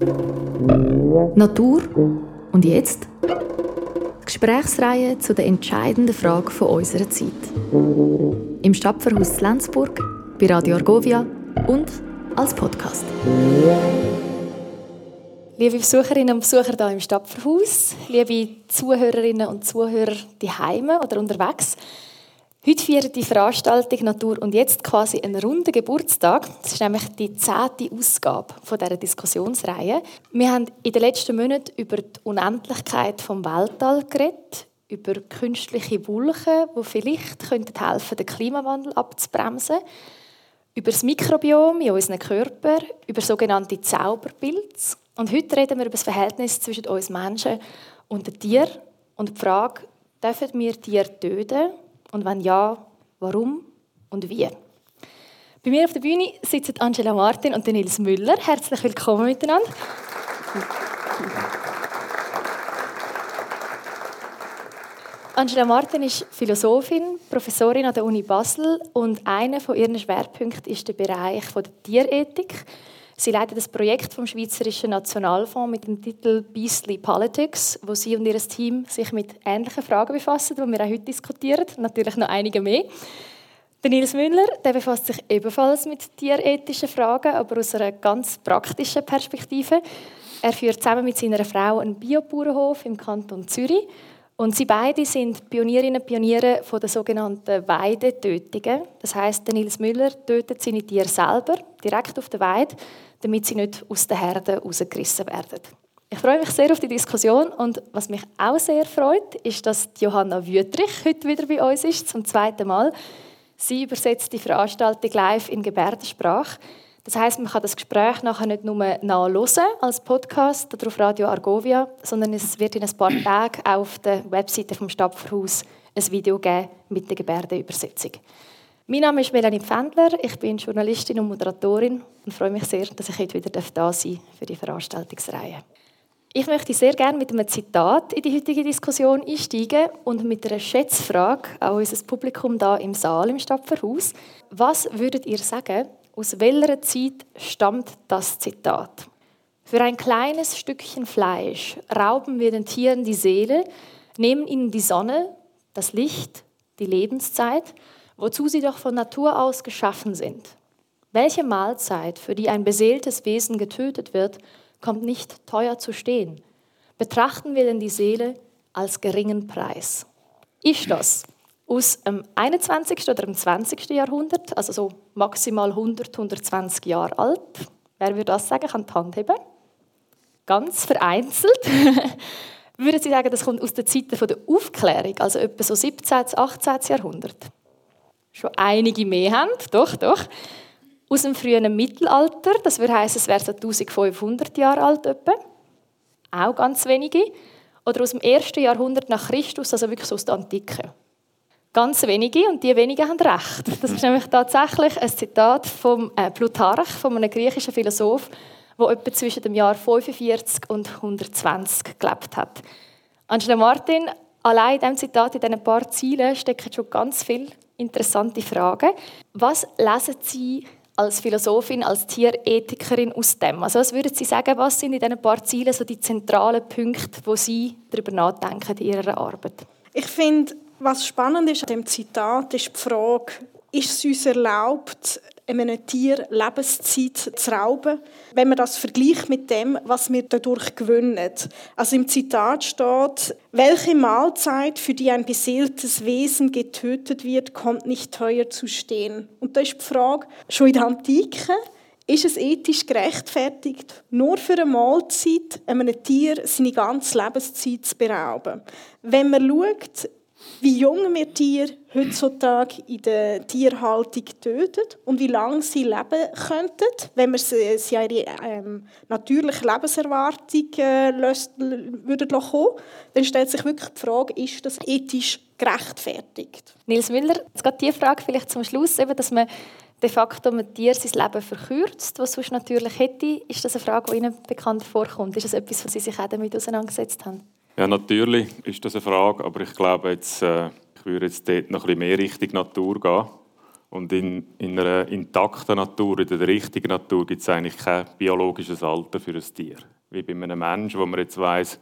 Natur und jetzt? Gesprächsreihe zu der entscheidenden Frage von unserer Zeit. Im Stadtverhaus Lenzburg, bei Radio Argovia und als Podcast. Liebe Besucherinnen und Besucher hier im Stadtverhaus, liebe Zuhörerinnen und Zuhörer die Heime oder unterwegs. Heute feiert die Veranstaltung Natur und jetzt quasi einen runden Geburtstag. Das ist nämlich die zehnte Ausgabe dieser Diskussionsreihe. Wir haben in den letzten Monaten über die Unendlichkeit vom Weltall geredet, über künstliche Wolken, die vielleicht helfen könnten, den Klimawandel abzubremsen, über das Mikrobiom in unseren Körper, über sogenannte Zauberpilze. Und heute reden wir über das Verhältnis zwischen uns Menschen und den Tieren und die Frage, dürfen wir Tiere töten? Und wenn ja, warum und wie? Bei mir auf der Bühne sitzen Angela Martin und Nils Müller. Herzlich willkommen miteinander. Angela Martin ist Philosophin, Professorin an der Uni Basel und einer von ihren Schwerpunkten ist der Bereich der Tierethik. Sie leitet das Projekt vom Schweizerischen Nationalfonds mit dem Titel Beastly Politics, wo sie und ihr Team sich mit ähnlichen Fragen befassen, die wir auch heute diskutieren, natürlich noch einige mehr. Der Nils Müller der befasst sich ebenfalls mit tierethischen Fragen, aber aus einer ganz praktischen Perspektive. Er führt zusammen mit seiner Frau einen Biobauernhof im Kanton Zürich und sie beide sind Pionierinnen und Pioniere der sogenannten Weidetötungen. Das heißt, Nils Müller tötet seine Tiere selber direkt auf der Weide damit sie nicht aus der Herde rausgerissen werden. Ich freue mich sehr auf die Diskussion und was mich auch sehr freut, ist, dass Johanna Wüttrich heute wieder bei uns ist, zum zweiten Mal. Sie übersetzt die Veranstaltung live in Gebärdensprache. Das heißt, man kann das Gespräch nachher nicht nur nachhören als Podcast oder auf Radio Argovia, sondern es wird in ein paar Tagen auf der Webseite vom Stadtverhaus ein Video geben mit der Gebärdenübersetzung. Mein Name ist Melanie Pfändler, ich bin Journalistin und Moderatorin und freue mich sehr, dass ich heute wieder da sein darf für die Veranstaltungsreihe. Ich möchte sehr gerne mit einem Zitat in die heutige Diskussion einsteigen und mit einer Schätzfrage an unser Publikum da im Saal im Stadtverhaus. Was würdet ihr sagen, aus welcher Zeit stammt das Zitat? Für ein kleines Stückchen Fleisch rauben wir den Tieren die Seele, nehmen ihnen die Sonne, das Licht, die Lebenszeit – wozu sie doch von Natur aus geschaffen sind. Welche Mahlzeit, für die ein beseeltes Wesen getötet wird, kommt nicht teuer zu stehen? Betrachten wir denn die Seele als geringen Preis? Ist das aus dem 21. oder dem 20. Jahrhundert, also so maximal 100, 120 Jahre alt? Wer würde das sagen, kann die Hand heben. Ganz vereinzelt. Würden Sie sagen, das kommt aus den Zeiten der Aufklärung, also etwa so 17. 18. Jahrhundert? schon einige mehr haben, doch, doch, aus dem frühen Mittelalter, das würde heißen, es wäre so 1500 Jahre alt etwa. Auch ganz wenige. Oder aus dem ersten Jahrhundert nach Christus, also wirklich aus der Antike. Ganz wenige und die wenigen haben recht. Das ist nämlich tatsächlich ein Zitat vom äh, Plutarch, von einem griechischen Philosoph, der etwa zwischen dem Jahr 45 und 120 gelebt hat. Angela Martin, allein in diesem Zitat, in diesen paar Zielen, stecken schon ganz viel interessante Frage. Was lesen Sie als Philosophin, als Tierethikerin aus dem? Also was würden Sie sagen, was sind in diesen paar Zielen so die zentralen Punkte, wo Sie darüber nachdenken in Ihrer Arbeit? Ich finde, was spannend ist an dem Zitat, ist die Frage, ist es uns erlaubt, einem Tier Lebenszeit zu rauben, wenn man das vergleicht mit dem, was wir dadurch gewinnen. Also im Zitat steht, welche Mahlzeit, für die ein beseeltes Wesen getötet wird, kommt nicht teuer zu stehen. Und da ist die Frage, schon in der Antike, ist es ethisch gerechtfertigt, nur für eine Mahlzeit einem Tier seine ganze Lebenszeit zu berauben? Wenn man schaut, wie jung wir Tiere heutzutage in der Tierhaltung töten und wie lange sie leben könnten, wenn wir sie, sie ihre ähm, natürliche Lebenserwartung äh, löst, würden kommen, dann stellt sich wirklich die Frage, ist das ethisch gerechtfertigt? Nils Müller, jetzt gerade die Frage vielleicht zum Schluss, eben, dass man de facto mit Tier sein Leben verkürzt, was sonst natürlich hätte. Ist das eine Frage, die Ihnen bekannt vorkommt? Ist das etwas, was Sie sich auch damit auseinandergesetzt haben? Ja, natürlich ist das eine Frage, aber ich glaube, jetzt, äh, ich würde jetzt dort noch ein bisschen mehr Richtung Natur gehen Und in, in einer intakten Natur, in der richtigen Natur, gibt es eigentlich kein biologisches Alter für ein Tier. Wie bei einem Menschen, wo man jetzt weiss,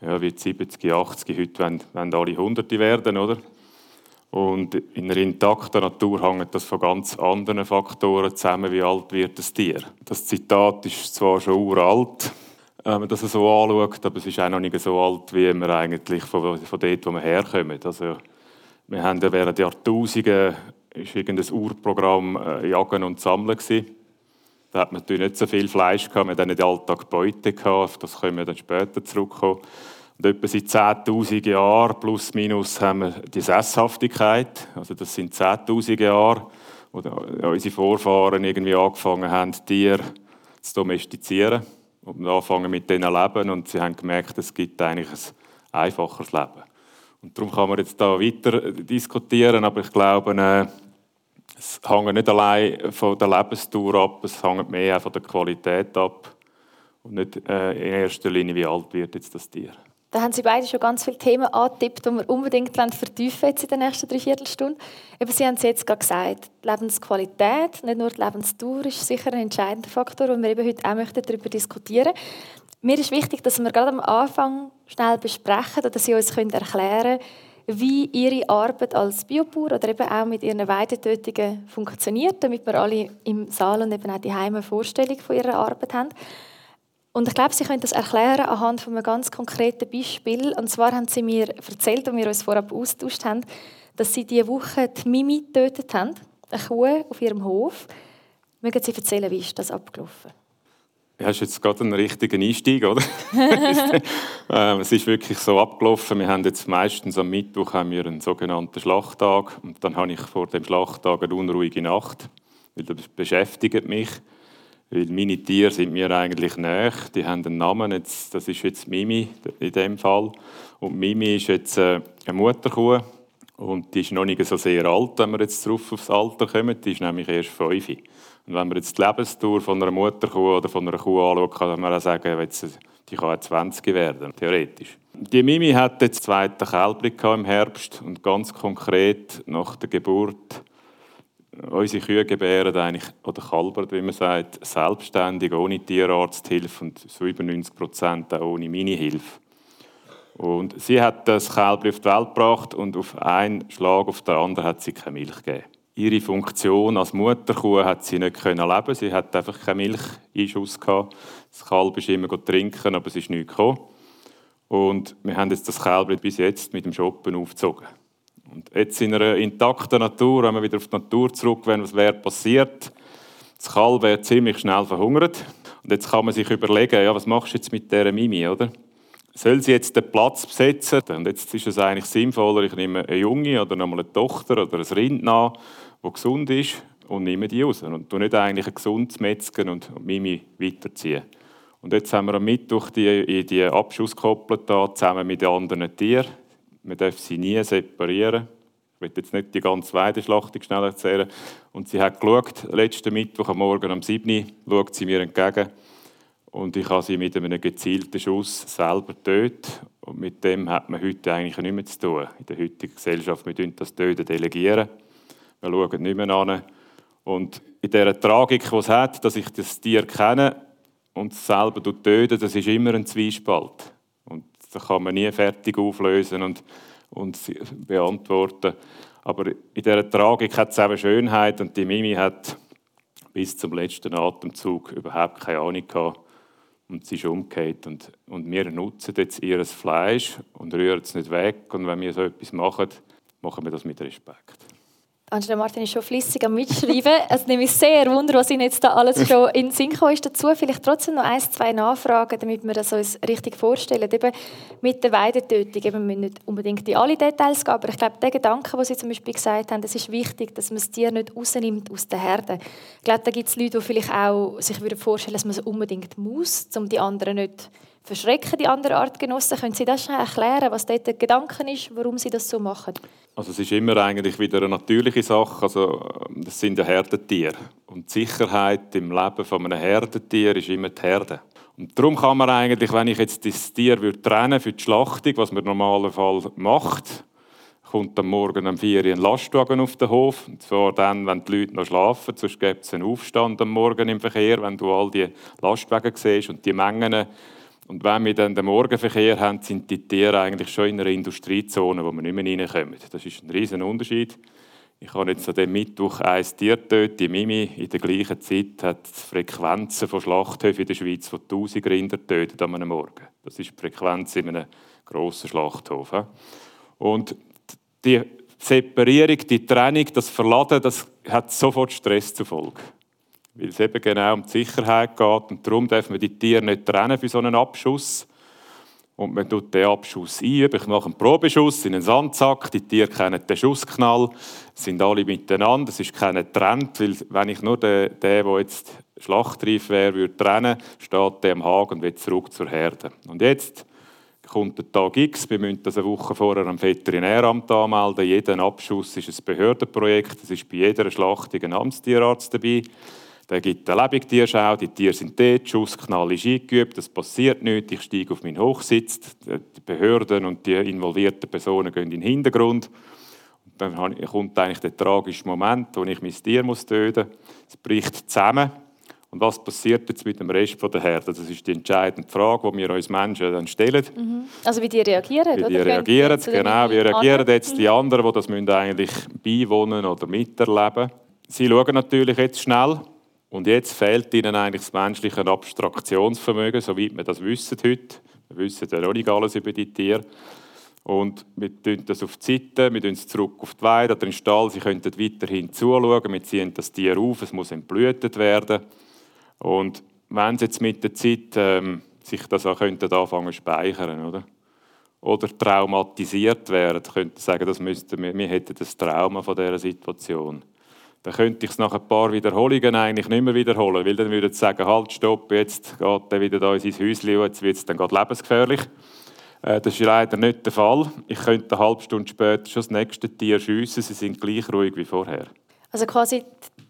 ja, wie 70, 80, heute wollen, wollen alle Hunderte werden, oder? Und in einer intakten Natur hängt das von ganz anderen Faktoren zusammen, wie alt wird das Tier. Das Zitat ist zwar schon uralt, wenn man das so anschaut, aber es ist auch noch nicht so alt, wie wir eigentlich von, von dort, wo wir herkommen. Also, wir haben ja während Jahrtausenden ist irgendein Urprogramm äh, Jagen und Sammeln gewesen. Da hat man natürlich nicht so viel Fleisch gehabt, man hat nicht Alltag Beute gehabt, das können wir dann später zurückkommen. Und etwa seit 10'000 Jahren plus minus haben wir die Sesshaftigkeit. Also das sind 10'000 Jahre, wo unsere Vorfahren irgendwie angefangen haben, Tiere zu domestizieren und anfangen mit denen leben und sie haben gemerkt, es gibt eigentlich ein einfacheres Leben. Und darum kann man jetzt da weiter diskutieren, aber ich glaube, äh, es hängt nicht allein von der Lebensdauer ab, es hängt mehr von der Qualität ab und nicht äh, in erster Linie, wie alt wird jetzt das Tier. Da haben Sie beide schon ganz viele Themen angetippt, die wir unbedingt vertiefen jetzt in der nächsten Dreiviertelstunde. Eben, Sie haben es jetzt gerade gesagt, die Lebensqualität, nicht nur die Lebensdauer, ist sicher ein entscheidender Faktor, und wir eben heute auch darüber diskutieren Mir ist wichtig, dass wir gerade am Anfang schnell besprechen oder dass Sie uns erklären können, wie Ihre Arbeit als Biobauer oder eben auch mit Ihren Weidetötungen funktioniert, damit wir alle im Saal und eben auch die Heime Vorstellung von Ihrer Arbeit haben. Und ich glaube, Sie können das erklären anhand von einem ganz konkreten Beispiel. Und zwar haben Sie mir erzählt, als wir uns vorab austauscht haben, dass Sie diese Woche die Mimi getötet haben, eine Kuh auf Ihrem Hof. Mögen Sie erzählen, wie ist das abgelaufen? Ja, hast jetzt gerade einen richtigen Einstieg, oder? Ähm, es ist wirklich so abgelaufen. Wir haben jetzt meistens am Mittwoch haben wir einen sogenannten Schlachttag und dann habe ich vor dem Schlachttag eine unruhige Nacht, weil das beschäftigt mich. Weil meine Tiere sind mir eigentlich näher. Die haben einen Namen. Jetzt, das ist jetzt Mimi in dem Fall. Und Mimi ist jetzt äh, eine Mutterkuh. Und die ist noch nicht so sehr alt, wenn wir jetzt drauf aufs Alter kommen. Die ist nämlich erst fünf. Und wenn man jetzt die Lebensdauer von einer Mutterkuh oder von einer Kuh anschaut, kann man auch sagen, die kann 20 werden, theoretisch. Die Mimi hat jetzt zweite Kälbling im Herbst und ganz konkret nach der Geburt unsere Kühe gebären eigentlich, oder kalbern, wie man sagt, selbstständig, ohne Tierarzthilfe und so über 90 Prozent auch ohne meine Hilfe. Und sie hat das Kälbchen auf die Welt gebracht und auf einen Schlag auf den anderen hat sie keine Milch gegeben. Ihre Funktion als Mutterkuh hat sie nicht können leben. Sie hat einfach keinen Milcheinschuss gehabt. Das Kalb ist immer trinken, aber es ist nicht gekommen. Und wir haben jetzt das Kälbchen bis jetzt mit dem Shoppen aufgezogen. Und jetzt in einer intakten Natur, wenn wir wieder auf die Natur zurückgehen, was wäre passiert? Das Kalb wäre ziemlich schnell verhungert. Und jetzt kann man sich überlegen, ja, was machst du jetzt mit dieser Mimi, oder? Soll sie jetzt den Platz besetzen? Und jetzt ist es eigentlich sinnvoller, ich nehme eine Junge oder nochmal eine Tochter oder ein Rind nach, das gesund ist, und nehme die raus. Und nicht eigentlich ein gesundes Metzgen und Mimi weiterziehen. Und jetzt haben wir am Mittwoch die, die Abschuss gekoppelt, zusammen mit den anderen Tieren. Man darf sie nie separieren. Ich will jetzt nicht die ganze Weideschlachtung schnell erzählen. Und sie hat geschaut, letzten Mittwoch am Morgen um 7 Uhr, schaut sie mir entgegen. Und ich habe sie mit einem gezielten Schuss selber getötet. Und mit dem hat man heute eigentlich nichts mehr zu tun. In der heutigen Gesellschaft, wir delegieren das Töten delegieren. Wir schauen nicht mehr an. Und in dieser Tragik, die es hat, dass ich das Tier kenne und es selber töte, das ist immer ein Zwiespalt. Das kann man nie fertig auflösen und, und beantworten. Aber in dieser Tragik hat es eben Schönheit und die Mimi hat bis zum letzten Atemzug überhaupt keine Ahnung gehabt und sie ist umgekehrt. Und, und wir nutzen jetzt ihr Fleisch und rühren es nicht weg. Und wenn wir so etwas machen, machen wir das mit Respekt. Angela Martin ist schon flüssig am Mitschreiben. Es nimmt mich sehr wunder, was Ihnen jetzt da alles schon in den Sinn gekommen ist dazu. Vielleicht trotzdem noch ein, zwei Nachfragen, damit wir das uns richtig vorstellen. Eben mit der Weidetötung, eben, wir müssen nicht unbedingt in alle Details gehen, aber ich glaube, der Gedanke, den Sie zum Beispiel gesagt haben, es ist wichtig, dass man das Tier nicht rausnimmt aus der Herde. Ich glaube, da gibt es Leute, die vielleicht auch sich vorstellen dass man es unbedingt muss, um die anderen nicht verschrecken, die anderen Artgenossen. Können Sie das schnell erklären, was dort der Gedanke ist, warum Sie das so machen? Also es ist immer eigentlich wieder eine natürliche Sache. Also das sind ja Herdentiere. Und die Sicherheit im Leben von einem Herdentier ist immer die Herde. Und darum kann man eigentlich, wenn ich jetzt das Tier würde trennen für die Schlachtung, was man normalerweise macht, kommt am Morgen um 4 Uhr ein Lastwagen auf den Hof. Und zwar dann, wenn die Leute noch schlafen. Sonst gibt es einen Aufstand am Morgen im Verkehr, wenn du all die Lastwagen siehst und die Mengen. Und wenn wir dann den Morgenverkehr haben, sind die Tiere eigentlich schon in einer Industriezone, wo wir nicht mehr reinkommen. Das ist ein riesen Unterschied. Ich habe jetzt an dem Mittwoch ein Tier getötet. Die Mimi in der gleichen Zeit hat die Frequenzen von Schlachthöfen in der Schweiz von 1000 Rinder getötet an einem Morgen. Das ist die Frequenz in einem grossen Schlachthof. Und die Separierung, die Trennung, das Verladen, das hat sofort Stress zur Folge. Weil es eben genau um die Sicherheit geht und darum dürfen wir die Tiere nicht trennen für so einen Abschuss. Und man tut den Abschuss ein. Ich mache einen Probeschuss in einen Sandsack. Die Tiere kennen den Schussknall, sind alle miteinander. Es ist keiner Trend, weil wenn ich nur den der jetzt schlachtreif wäre, würde trennen, steht der am Haken und wird zurück zur Herde. Und jetzt kommt der Tag X. Wir müssen das eine Woche vorher am Veterinäramt anmelden. Jeder Abschuss ist ein Behördenprojekt. Es ist bei jeder Schlachtung ein Amtstierarzt dabei. Der gibt eine Lebendtierschau, die Tiere sind dort, Schussknall ist eingeübt, es passiert nichts, ich steige auf meinen Hochsitz, die Behörden und die involvierten Personen gehen in den Hintergrund. Und dann kommt eigentlich der tragische Moment, wo ich mein Tier muss töten muss. Es bricht zusammen. Und was passiert jetzt mit dem Rest der Herde? Das ist die entscheidende Frage, die wir uns Menschen dann stellen. Mhm. Also wie die reagieren, wie die oder? reagieren, genau. Wie reagieren jetzt die anderen, die das eigentlich beiwohnen oder miterleben Sie schauen natürlich jetzt schnell, und jetzt fehlt ihnen eigentlich das menschliche Abstraktionsvermögen, soweit wir das wissen heute. Wir wissen ja noch nicht alles über die Tiere. Und wir tun das auf die Seite, wir tun es zurück auf die Weide oder in den Stall. Sie können weiterhin zuschauen, wir ziehen das Tier auf, es muss entblütet werden. Und wenn sie jetzt mit der Zeit ähm, sich das auch könnten anfangen zu speichern, oder? Oder traumatisiert werden, könnten sagen, das müssten wir, wir hätten das Trauma von dieser Situation dann könnte ich es nach ein paar Wiederholungen eigentlich nicht mehr wiederholen, weil dann würde ich sagen, halt, stopp, jetzt geht er wieder da in sein Häuschen und jetzt wird es dann lebensgefährlich. Äh, das ist leider nicht der Fall. Ich könnte eine halbe Stunde später schon das nächste Tier schiessen, sie sind gleich ruhig wie vorher. Also quasi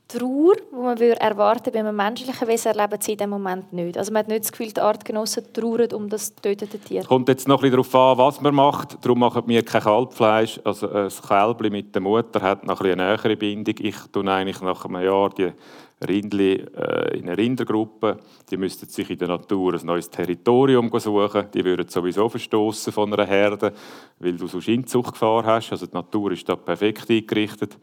Trauer, die man erwarten bei einem menschlichen Wesen, erleben sie in diesem Moment nicht. Also man hat nicht das Gefühl, die Artgenossen trauern um das getötete Tier. Es kommt jetzt noch ein bisschen darauf an, was man macht. Darum machen wir kein Kalbfleisch. Also das Kälbchen mit der Mutter hat noch ein eine nähere Bindung. Ich tue eigentlich nach einem Jahr die Rindli äh, in einer Rindergruppe. Die müssten sich in der Natur ein neues Territorium suchen. Die würden sowieso verstoßen von einer Herde, weil du so Inzuchtgefahr hast. Also die Natur ist da perfekt eingerichtet.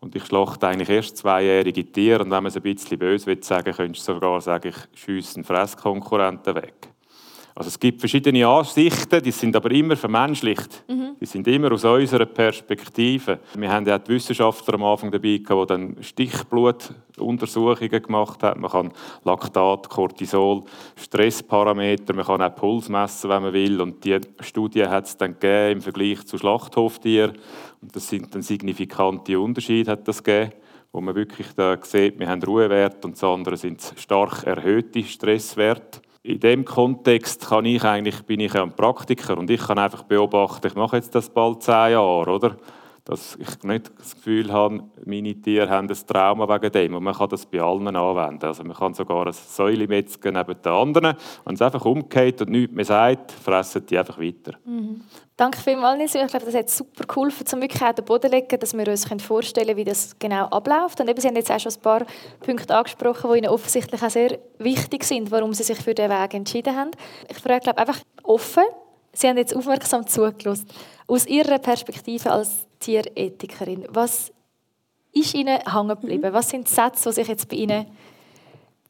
Und ich schlachte eigentlich erst zweijährige Tiere. Und wenn man es ein bisschen böse will sagen, könntest du sogar sagen, ich schiesse einen Fresskonkurrenten weg. Also es gibt verschiedene Ansichten, die sind aber immer vermenschlicht. Mhm. Die sind immer aus unserer Perspektive. Wir haben ja die Wissenschaftler am Anfang dabei, die dann Stichblutuntersuchungen gemacht haben. Man kann Laktat, Cortisol, Stressparameter, man kann auch Puls messen, wenn man will. Und die Studie hat es dann gegeben im Vergleich zu Schlachthoftieren. Und das sind dann signifikante Unterschiede, hat das gegeben wo man wirklich da sieht, wir haben Ruhewerte und das andere sind stark erhöhte Stresswerte in dem Kontext kann ich eigentlich, bin ich ein Praktiker und ich kann einfach beobachten, ich mache jetzt das bald zehn Jahre, oder? Dass ich nicht das Gefühl habe, meine Tiere haben ein Trauma wegen dem. Und man kann das bei allen anwenden. Also man kann sogar eine Säule metzgen neben den anderen. Wenn es einfach umgeht und nichts mehr sagt, fressen die einfach weiter. Mhm. Danke vielmals, Nils. Ich glaube, das hat super geholfen, um wirklich auch den Boden zu legen, dass wir uns vorstellen können, wie das genau abläuft. Und eben, Sie haben jetzt auch schon ein paar Punkte angesprochen, die Ihnen offensichtlich auch sehr wichtig sind, warum Sie sich für diesen Weg entschieden haben. Ich frage glaube einfach offen. Sie haben jetzt aufmerksam zugelassen. Aus Ihrer Perspektive als Tierethikerin, was ist Ihnen hängen geblieben? Was sind die Sätze, die sich jetzt bei Ihnen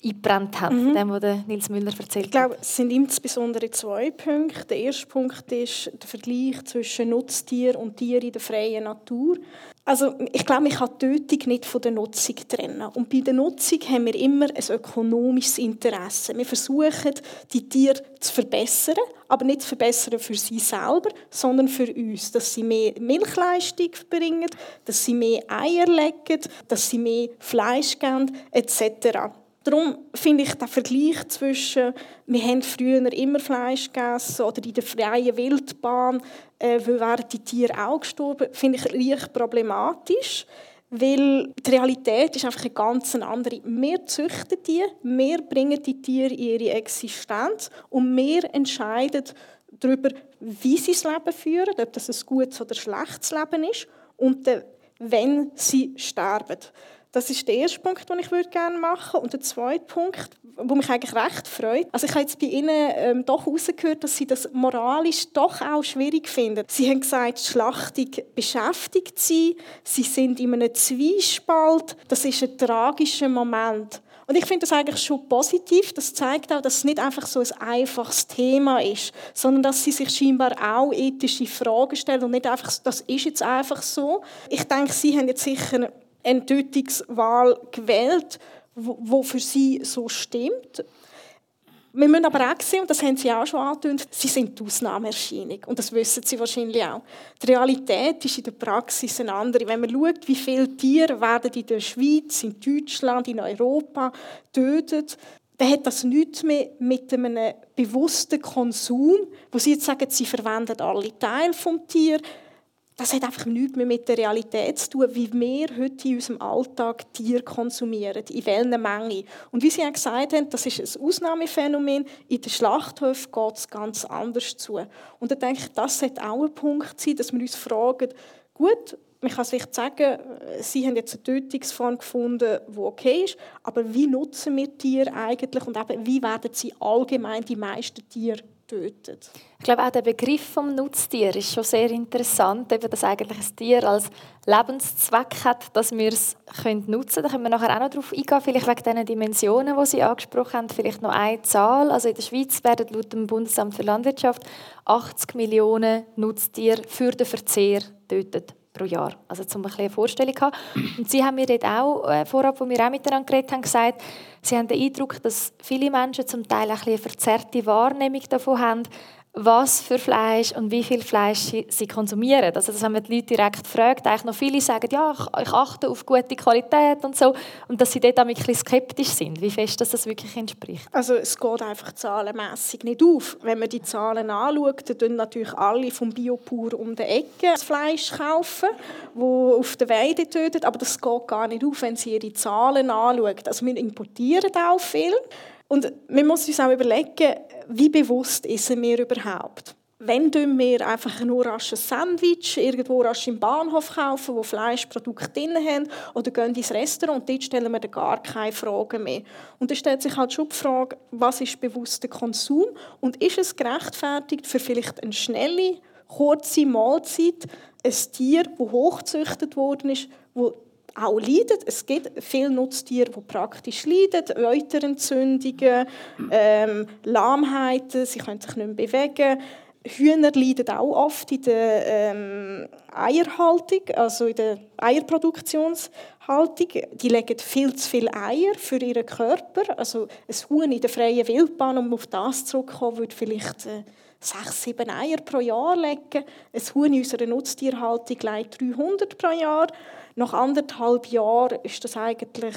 eingebrannt hat, mhm. dem, was Nils Müller erzählt Ich glaube, es sind insbesondere zwei Punkte. Der erste Punkt ist der Vergleich zwischen Nutztier und Tier in der freien Natur. Also ich glaube, man kann die Tötung nicht von der Nutzung trennen. Und bei der Nutzung haben wir immer ein ökonomisches Interesse. Wir versuchen, die Tiere zu verbessern, aber nicht zu verbessern für sie selber, sondern für uns. Dass sie mehr Milchleistung bringen, dass sie mehr Eier legen, dass sie mehr Fleisch geben, etc. Darum finde ich den Vergleich zwischen, wir haben früher immer Fleisch gegessen oder in der freien Wildbahn, äh, wären die Tiere auch gestorben, finde ich leicht problematisch. Weil die Realität ist einfach eine ganz andere. Wir züchten die, wir bringen die Tiere in ihre Existenz und wir entscheiden darüber, wie sie das Leben führen, ob das ein gutes oder schlechtes Leben ist und dann, wenn sie sterben. Das ist der erste Punkt, den ich gerne machen würde. Und der zweite Punkt, der mich eigentlich recht freut. Also ich habe jetzt bei Ihnen ähm, doch herausgehört, dass Sie das moralisch doch auch schwierig finden. Sie haben gesagt, Schlachtung beschäftigt Sie. Sie sind in einem Zwiespalt. Das ist ein tragischer Moment. Und ich finde das eigentlich schon positiv. Das zeigt auch, dass es nicht einfach so ein einfaches Thema ist, sondern dass sie sich scheinbar auch ethische Fragen stellen und nicht einfach, das ist jetzt einfach so. Ich denke, Sie haben jetzt sicher eine Tötungswahl gewählt, wo für sie so stimmt. Wir müssen aber auch sehen, und das haben Sie auch schon angedeutet, sie sind die Ausnahmeerscheinung. Und das wissen Sie wahrscheinlich auch. Die Realität ist in der Praxis eine andere. Wenn man schaut, wie viele Tiere werden in der Schweiz, in Deutschland, in Europa getötet, dann hat das nichts mehr mit einem bewussten Konsum, wo Sie jetzt sagen, Sie verwenden alle Teile vom Tier, das hat einfach nichts mehr mit der Realität zu tun, wie wir heute in unserem Alltag Tiere konsumieren, in welcher Menge. Und wie Sie ja gesagt haben, das ist ein Ausnahmephänomen. In den Schlachthöfen geht es ganz anders zu. Und ich denke das sollte auch ein Punkt sein, dass wir uns fragen, gut, man kann sich sagen, Sie haben jetzt eine Tötungsform gefunden, die okay ist, aber wie nutzen wir Tiere eigentlich und eben, wie werden sie allgemein die meisten Tiere tötet. Ich glaube, auch der Begriff vom Nutztier ist schon sehr interessant, eben, dass eigentlich ein Tier als Lebenszweck hat, dass wir es nutzen können. Da können wir nachher auch noch darauf eingehen, vielleicht wegen diesen Dimensionen, die Sie angesprochen haben. Vielleicht noch eine Zahl. Also in der Schweiz werden laut dem Bundesamt für Landwirtschaft 80 Millionen Nutztiere für den Verzehr getötet pro Jahr. Also zum ein eine Vorstellung haben. Und Sie haben mir dort auch, äh, vorab, wo wir auch miteinander geredet haben, gesagt, Sie haben den Eindruck, dass viele Menschen zum Teil ein eine verzerrte Wahrnehmung davon haben, was für Fleisch und wie viel Fleisch sie konsumieren. Also das haben wir die Leute direkt gefragt. Eigentlich noch viele sagen, ja, ich achte auf gute Qualität und so. Und dass sie dort ein bisschen skeptisch sind, wie fest das wirklich entspricht. Also es geht einfach zahlenmässig nicht auf. Wenn man die Zahlen anschaut, dann natürlich alle vom Biopur um die Ecke das Fleisch kaufen, wo auf der Weide tötet. Aber das geht gar nicht auf, wenn sie ihre Zahlen anschauen. Also wir importieren auch viel. Und man muss uns auch überlegen, wie bewusst essen wir überhaupt? Wenn wir einfach nur rasch ein Sandwich irgendwo rasch im Bahnhof kaufen, wo Fleischprodukte drin haben, oder gehen ins Restaurant und dort stellen wir gar keine Fragen mehr. Und dann stellt sich halt schon die Frage, was ist bewusster Konsum und ist es gerechtfertigt für vielleicht eine schnelle, kurze Mahlzeit, ein Tier, das hochgezüchtet worden ist, wo auch leiden. Es gibt viele Nutztiere, die praktisch leiden. Euterentzündungen, ähm, Lahmheiten, sie können sich nicht mehr bewegen. Hühner leiden auch oft in der ähm, Eierhaltung, also in der Eierproduktionshaltung. Die legen viel zu viele Eier für ihren Körper. Also ein Huhn in der freien Wildbahn, um auf das zurückzukommen, würde vielleicht äh, sechs, sieben Eier pro Jahr legen. Ein Huhn in unserer Nutztierhaltung legt 300 pro Jahr. Nach anderthalb Jahren ist das eigentlich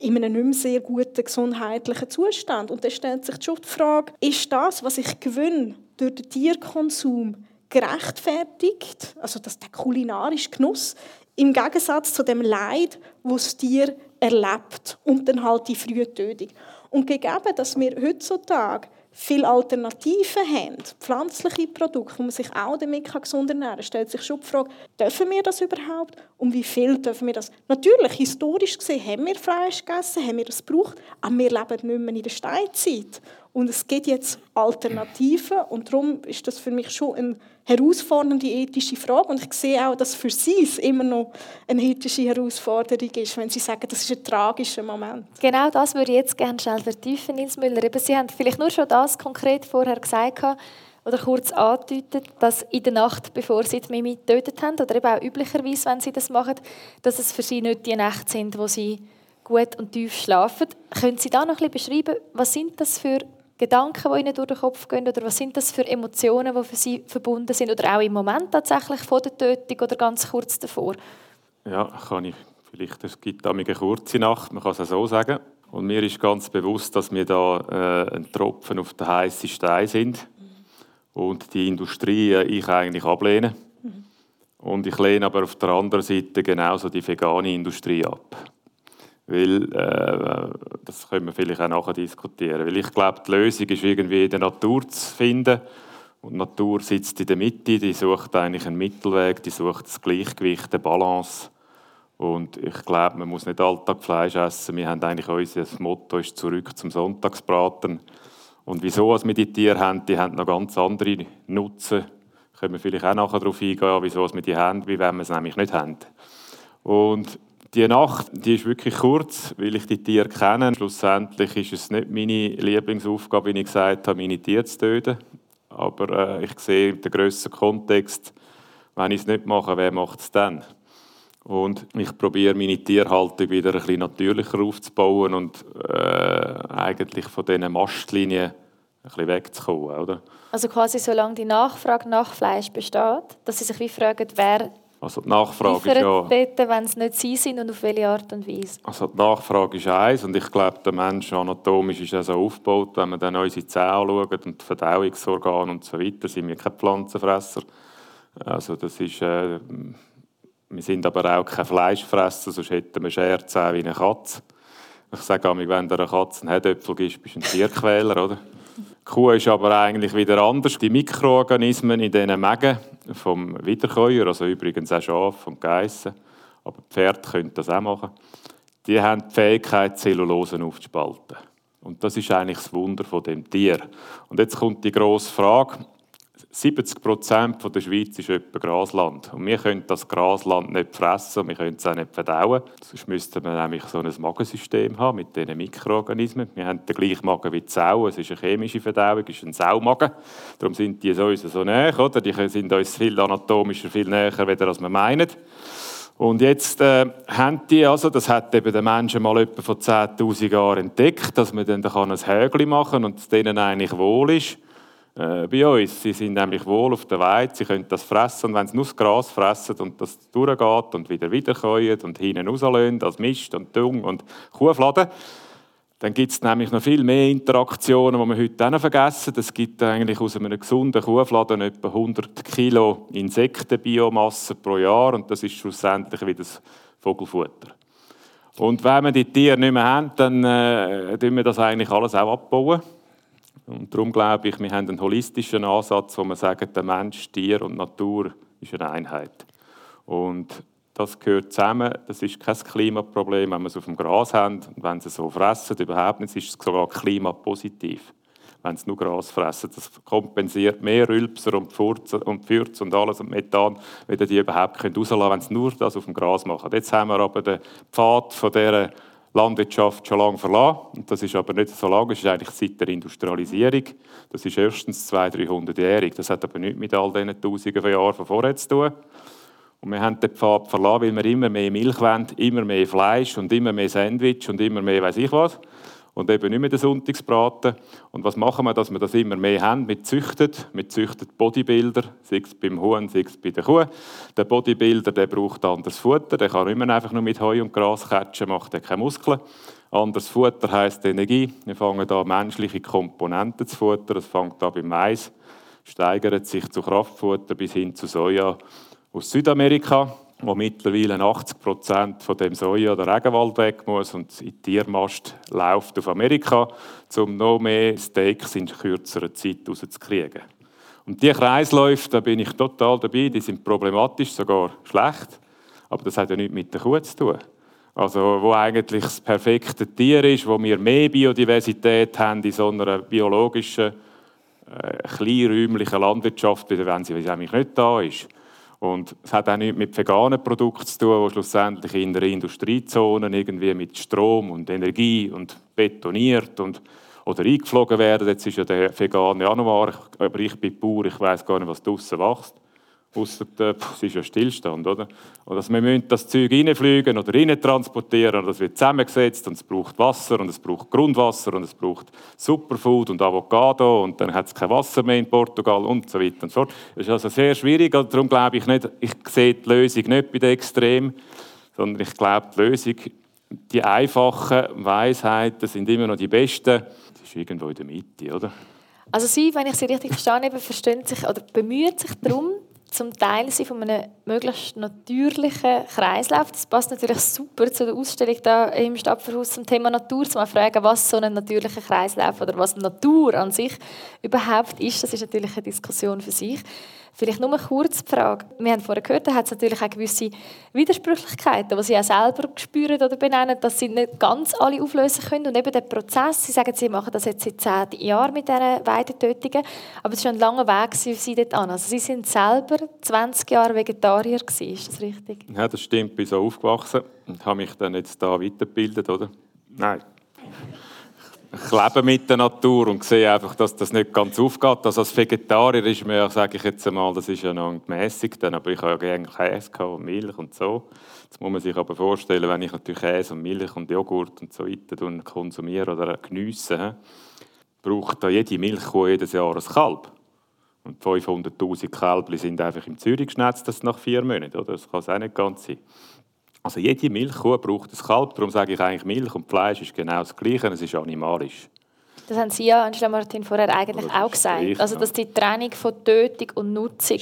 in einem nicht mehr sehr guten gesundheitlichen Zustand. Und dann stellt sich schon die Frage, ist das, was ich gewinne durch den Tierkonsum, gerechtfertigt, also das der kulinarische Genuss, im Gegensatz zu dem Leid, das das Tier erlebt und dann halt die frühe Tötung. Und gegeben, dass wir heutzutage viele Alternativen haben, pflanzliche Produkte, wo man sich auch damit gesund ernähren kann, stellt sich schon die Frage, dürfen wir das überhaupt und wie viel dürfen wir das? Natürlich, historisch gesehen haben wir Fleisch gegessen, haben wir das gebraucht, aber wir leben nicht mehr in der Steinzeit. Und es gibt jetzt Alternativen und darum ist das für mich schon eine herausfordernde ethische Frage. Und ich sehe auch, dass für Sie es immer noch eine ethische Herausforderung ist, wenn Sie sagen, das ist ein tragischer Moment. Genau das würde ich jetzt gerne schnell vertiefen, Nils Müller. Eben, Sie haben vielleicht nur schon das konkret vorher gesagt oder kurz angedeutet, dass in der Nacht, bevor Sie die Mimi getötet haben, oder eben auch üblicherweise, wenn Sie das machen, dass es für Sie nicht die Nächte sind, wo Sie gut und tief schlafen. Können Sie da noch ein bisschen beschreiben, was sind das für Gedanken, die Ihnen durch den Kopf gehen? Oder was sind das für Emotionen, die für Sie verbunden sind? Oder auch im Moment tatsächlich vor der Tötung oder ganz kurz davor? Ja, kann ich. Vielleicht es gibt eine kurze Nacht, man kann es so sagen. Und mir ist ganz bewusst, dass wir da äh, ein Tropfen auf den heißen Stein sind mhm. und die Industrie äh, ich eigentlich ablehne. Mhm. Und ich lehne aber auf der anderen Seite genauso die vegane Industrie ab. Weil, äh, das können wir vielleicht auch nachher diskutieren. Weil ich glaube, die Lösung ist irgendwie in der Natur zu finden. Und die Natur sitzt in der Mitte, die sucht eigentlich einen Mittelweg, die sucht das Gleichgewicht, eine Balance. Und ich glaube, man muss nicht Alltag Fleisch essen. Wir haben eigentlich unser Motto ist zurück zum Sonntagsbraten. Und wieso wir die Tiere haben, die haben noch ganz andere Nutzen. Können wir vielleicht auch nachher darauf eingehen, wieso wir die haben, wie wenn wir es nämlich nicht haben. Und die Nacht, die ist wirklich kurz, weil ich die Tiere kenne. Schlussendlich ist es nicht meine Lieblingsaufgabe, wie ich gesagt habe, meine Tiere zu töten. Aber äh, ich sehe den grösseren Kontext, wenn ich es nicht mache, wer macht es dann? Und ich probiere meine Tierhaltung wieder ein bisschen natürlicher aufzubauen und äh, eigentlich von diesen Mastlinien ein bisschen wegzukommen. Oder? Also quasi solange die Nachfrage nach Fleisch besteht, dass sie sich wie fragen, wer also die Nachfrage ist ja... dort, wenn es nicht sie sind und auf welche Art und Weise? Also die Nachfrage ist eins und ich glaube, der Mensch anatomisch ist ja so aufgebaut, wenn man dann unsere Zähne anschaut und die Verdauungsorgane und so weiter, sind wir keine Pflanzenfresser. Also das ist... Äh, wir sind aber auch kein Fleischfresser, sonst hätten wir Scherzähne wie eine Katze. Ich sage mir, wenn du einer Katze einen Herdöpfel gibst, bist du ein Tierquäler, oder? Kuh ist aber eigentlich wieder anders. Die Mikroorganismen in diesen Mägen vom Wiederkäuer, also übrigens auch Schaf und Geissen, aber Pferde können das auch machen, die haben die Fähigkeit, Zellulosen aufzuspalten. Und das ist eigentlich das Wunder von dem Tier. Und jetzt kommt die grosse Frage, 70 Prozent der Schweiz ist etwa Grasland. Und wir können das Grasland nicht fressen, wir können es auch nicht verdauen. Sonst müssten wir nämlich so ein Magensystem haben mit diesen Mikroorganismen. Wir haben den gleichen Magen wie die Sau. Es ist eine chemische Verdauung, es ist ein Saumagen. Darum sind die uns so näher, oder? Die sind uns viel anatomischer, viel näher, als wir meinen. Und jetzt äh, haben die, also, das hat eben der Mensch mal etwa vor 10'000 Jahren entdeckt, dass man dann ein Hägli machen kann und es denen eigentlich wohl ist äh, bei uns. Sie sind nämlich wohl auf der Weide, sie können das fressen und wenn sie nur das Gras fressen und das durchgeht und wieder wiederkäuen und hinten rauslösen als Mist und Dung und Kuhfladen, dann gibt es nämlich noch viel mehr Interaktionen, die wir heute auch vergessen. Es gibt eigentlich aus einem gesunden Kuhfladen etwa 100 Kilo Insektenbiomasse pro Jahr und das ist schlussendlich wie das Vogelfutter. Und wenn wir die Tiere nicht mehr haben, dann äh, tun wir das eigentlich alles auch abbauen. Und darum glaube ich, wir haben einen holistischen Ansatz, wo wir sagen, der Mensch, Tier und Natur ist eine Einheit. Und das gehört zusammen. Das ist kein Klimaproblem, wenn wir es auf dem Gras haben. Und wenn sie so fressen, überhaupt nicht, ist es sogar klimapositiv. Wenn sie nur Gras fressen, das kompensiert mehr Rülpser und Furzen und Fürze und alles und Methan, wenn die überhaupt rauslassen können, wenn sie nur das auf dem Gras machen. Jetzt haben wir aber den Pfad von dieser Landwirtschaft schon lange verlassen. das ist aber nicht so lange, es ist eigentlich seit der Industrialisierung. Das ist erstens 200, 300-jährig. Das hat aber nichts mit all diesen Tausenden von Jahren von vorher zu tun. Und wir haben den Pfad verlassen, weil wir immer mehr Milch wollen, immer mehr Fleisch und immer mehr Sandwich und immer mehr weiß ich was und eben nicht mehr den Sonntagsbraten. Und was machen wir, dass wir das immer mehr haben? Wir züchten, wir züchten Bodybuilder, sei es beim Huhn, sei es bei der Kuh. Der Bodybuilder der braucht anderes Futter, der kann nicht mehr einfach nur mit Heu und Gras catchen, macht keine Muskeln. Anderes Futter heisst Energie. Wir fangen da menschliche Komponenten zu futtern. Das fängt an beim Mais, steigert sich zu Kraftfutter bis hin zu Soja aus Südamerika wo mittlerweile 80 Prozent von dem Soja oder Regenwald weg muss und in die Tiermast läuft auf Amerika, um noch mehr Steaks in kürzerer Zeit rauszukriegen. Und diese Kreisläufe, da bin ich total dabei, die sind problematisch, sogar schlecht. Aber das hat ja nichts mit der Kuh zu tun. Also, wo eigentlich das perfekte Tier ist, wo wir mehr Biodiversität haben in so einer biologischen, äh, kleinräumlichen Landwirtschaft, wie wenn sie eigentlich nicht da ist. Und es hat auch nichts mit veganen Produkten zu tun, die schlussendlich in der Industriezone irgendwie mit Strom und Energie und betoniert und, oder eingeflogen werden. Jetzt ist ja der vegane Januar, aber ich bin Bauer, ich weiß gar nicht, was draussen wächst. Ausser, es ist ja Stillstand, oder? Und dass wir müssen das Zeug reinfliegen oder transportieren das wird zusammengesetzt und es braucht Wasser und es braucht Grundwasser und es braucht Superfood und Avocado und dann hat es kein Wasser mehr in Portugal und so weiter und so fort. Das ist also sehr schwierig darum glaube ich nicht, ich sehe die Lösung nicht bei den Extremen, sondern ich glaube, die Lösung, die einfachen Weisheiten sind immer noch die besten. Das ist irgendwo in der Mitte, oder? Also Sie, wenn ich Sie richtig verstehe, verstehen sich oder bemühen sich darum, zum Teil sind von einem möglichst natürlichen Kreislauf. Das passt natürlich super zu der Ausstellung da im Stadtverhaus zum Thema Natur, zu fragen, was so ein natürlicher Kreislauf oder was Natur an sich überhaupt ist. Das ist natürlich eine Diskussion für sich. Vielleicht nur kurz die Frage. Wir haben vorher gehört, da hat es natürlich auch gewisse Widersprüchlichkeiten, die Sie auch selber spüren oder benennen, dass Sie nicht ganz alle auflösen können. Und eben der Prozess, Sie sagen, Sie machen das jetzt seit zehn Jahren mit diesen Weidetötungen, aber es ist schon ein langer Weg für Sie dort an. Also Sie sind selber 20 Jahre Vegetarier gewesen, ist das richtig? Ja, das stimmt. Ich bin so aufgewachsen und habe mich dann jetzt da weitergebildet, oder? Nein, lebe mit der Natur und sehe einfach, dass das nicht ganz aufgeht. Also als Vegetarier ist mir, sage ich jetzt einmal, das ist ja noch gemäßigt, aber ich habe ja gerne Käse und Milch und so. Jetzt muss man sich aber vorstellen, wenn ich natürlich Käse und Milch und Joghurt und so weiter konsumiere oder geniesse, braucht da jede Milchkuh jedes Jahr ein Kalb. Und 500'000 Kälbchen sind einfach im Zürich geschnetzt, das nach vier Monaten. Oder? Das kann es auch nicht ganz sein. Also jede Milchkuh braucht ein Kalb, darum sage ich eigentlich Milch und Fleisch ist genau das Gleiche, es ist animalisch. Das haben Sie ja, Angela Martin, vorher eigentlich auch gesagt. Richtig, also, dass die Trennung von Tötung und Nutzung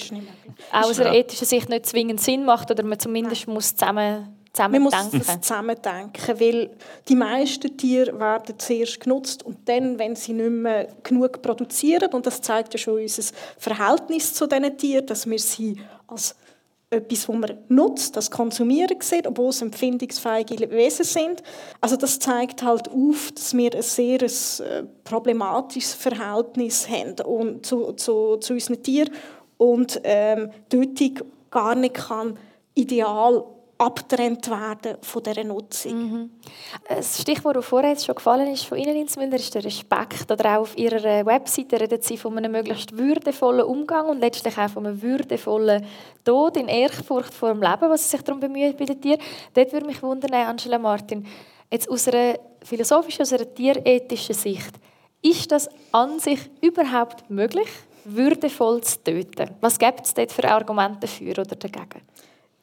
aus einer ethischen Sicht nicht zwingend Sinn macht oder man zumindest Nein. muss zusammen man muss das zusammen denken, weil die meisten Tiere werden zuerst genutzt und dann, wenn sie nicht mehr genug produzieren, und das zeigt ja schon unser Verhältnis zu diesen Tieren, dass wir sie als etwas, das man nutzt, das Konsumieren sieht, obwohl es empfindungsfähige Wesen sind. Also das zeigt halt auf, dass wir ein sehr äh, problematisches Verhältnis haben und zu, zu, zu unseren Tieren und ähm, Tötung gar nicht kann ideal abgetrennt werden von dieser Nutzung. Mhm. Das Stichwort, das vorher schon gefallen ist von Ihnen, Insmüller, ist der Respekt. Oder auch auf Ihrer äh, Webseite reden Sie von einem möglichst würdevollen Umgang und letztlich auch von einem würdevollen Tod in Ehrfurcht vor dem Leben, was Sie sich darum bemühen bei den Tieren. Dort würde mich wundern, Angela Martin, jetzt aus einer philosophischen, aus einer tierethischen Sicht, ist das an sich überhaupt möglich, würdevoll zu töten? Was gibt es dort für Argumente dafür oder dagegen?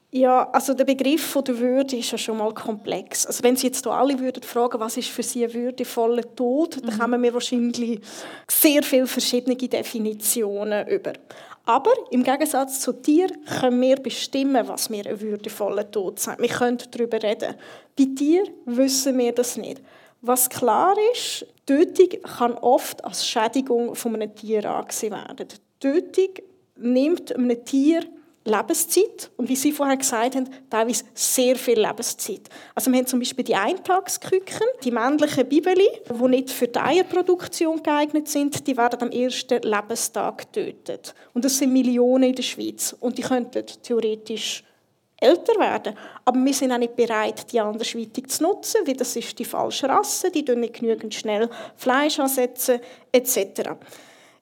Ja, also der Begriff von der Würde ist ja schon mal komplex. Also wenn Sie jetzt hier alle würden fragen, was ist für Sie ein würdevoller Tod, mhm. dann kommen wir wahrscheinlich sehr viele verschiedene Definitionen über. Aber im Gegensatz zu dir können wir bestimmen, was wir ein würdevoller Tod sind. Wir können darüber reden. Bei dir wissen wir das nicht. Was klar ist, Tötung kann oft als Schädigung von einem Tier angesehen werden. Tötung nimmt einem Tier Lebenszeit und wie Sie vorher gesagt haben, teilweise sehr viel Lebenszeit. Also wir haben zum Beispiel die Eintagsküken, die männlichen Bibeli, die nicht für die Eierproduktion geeignet sind, die werden am ersten Lebenstag getötet. Und das sind Millionen in der Schweiz und die könnten theoretisch älter werden. Aber wir sind auch nicht bereit, die andersweitig zu nutzen, weil das ist die falsche Rasse, die nicht genügend schnell Fleisch ansetzen etc.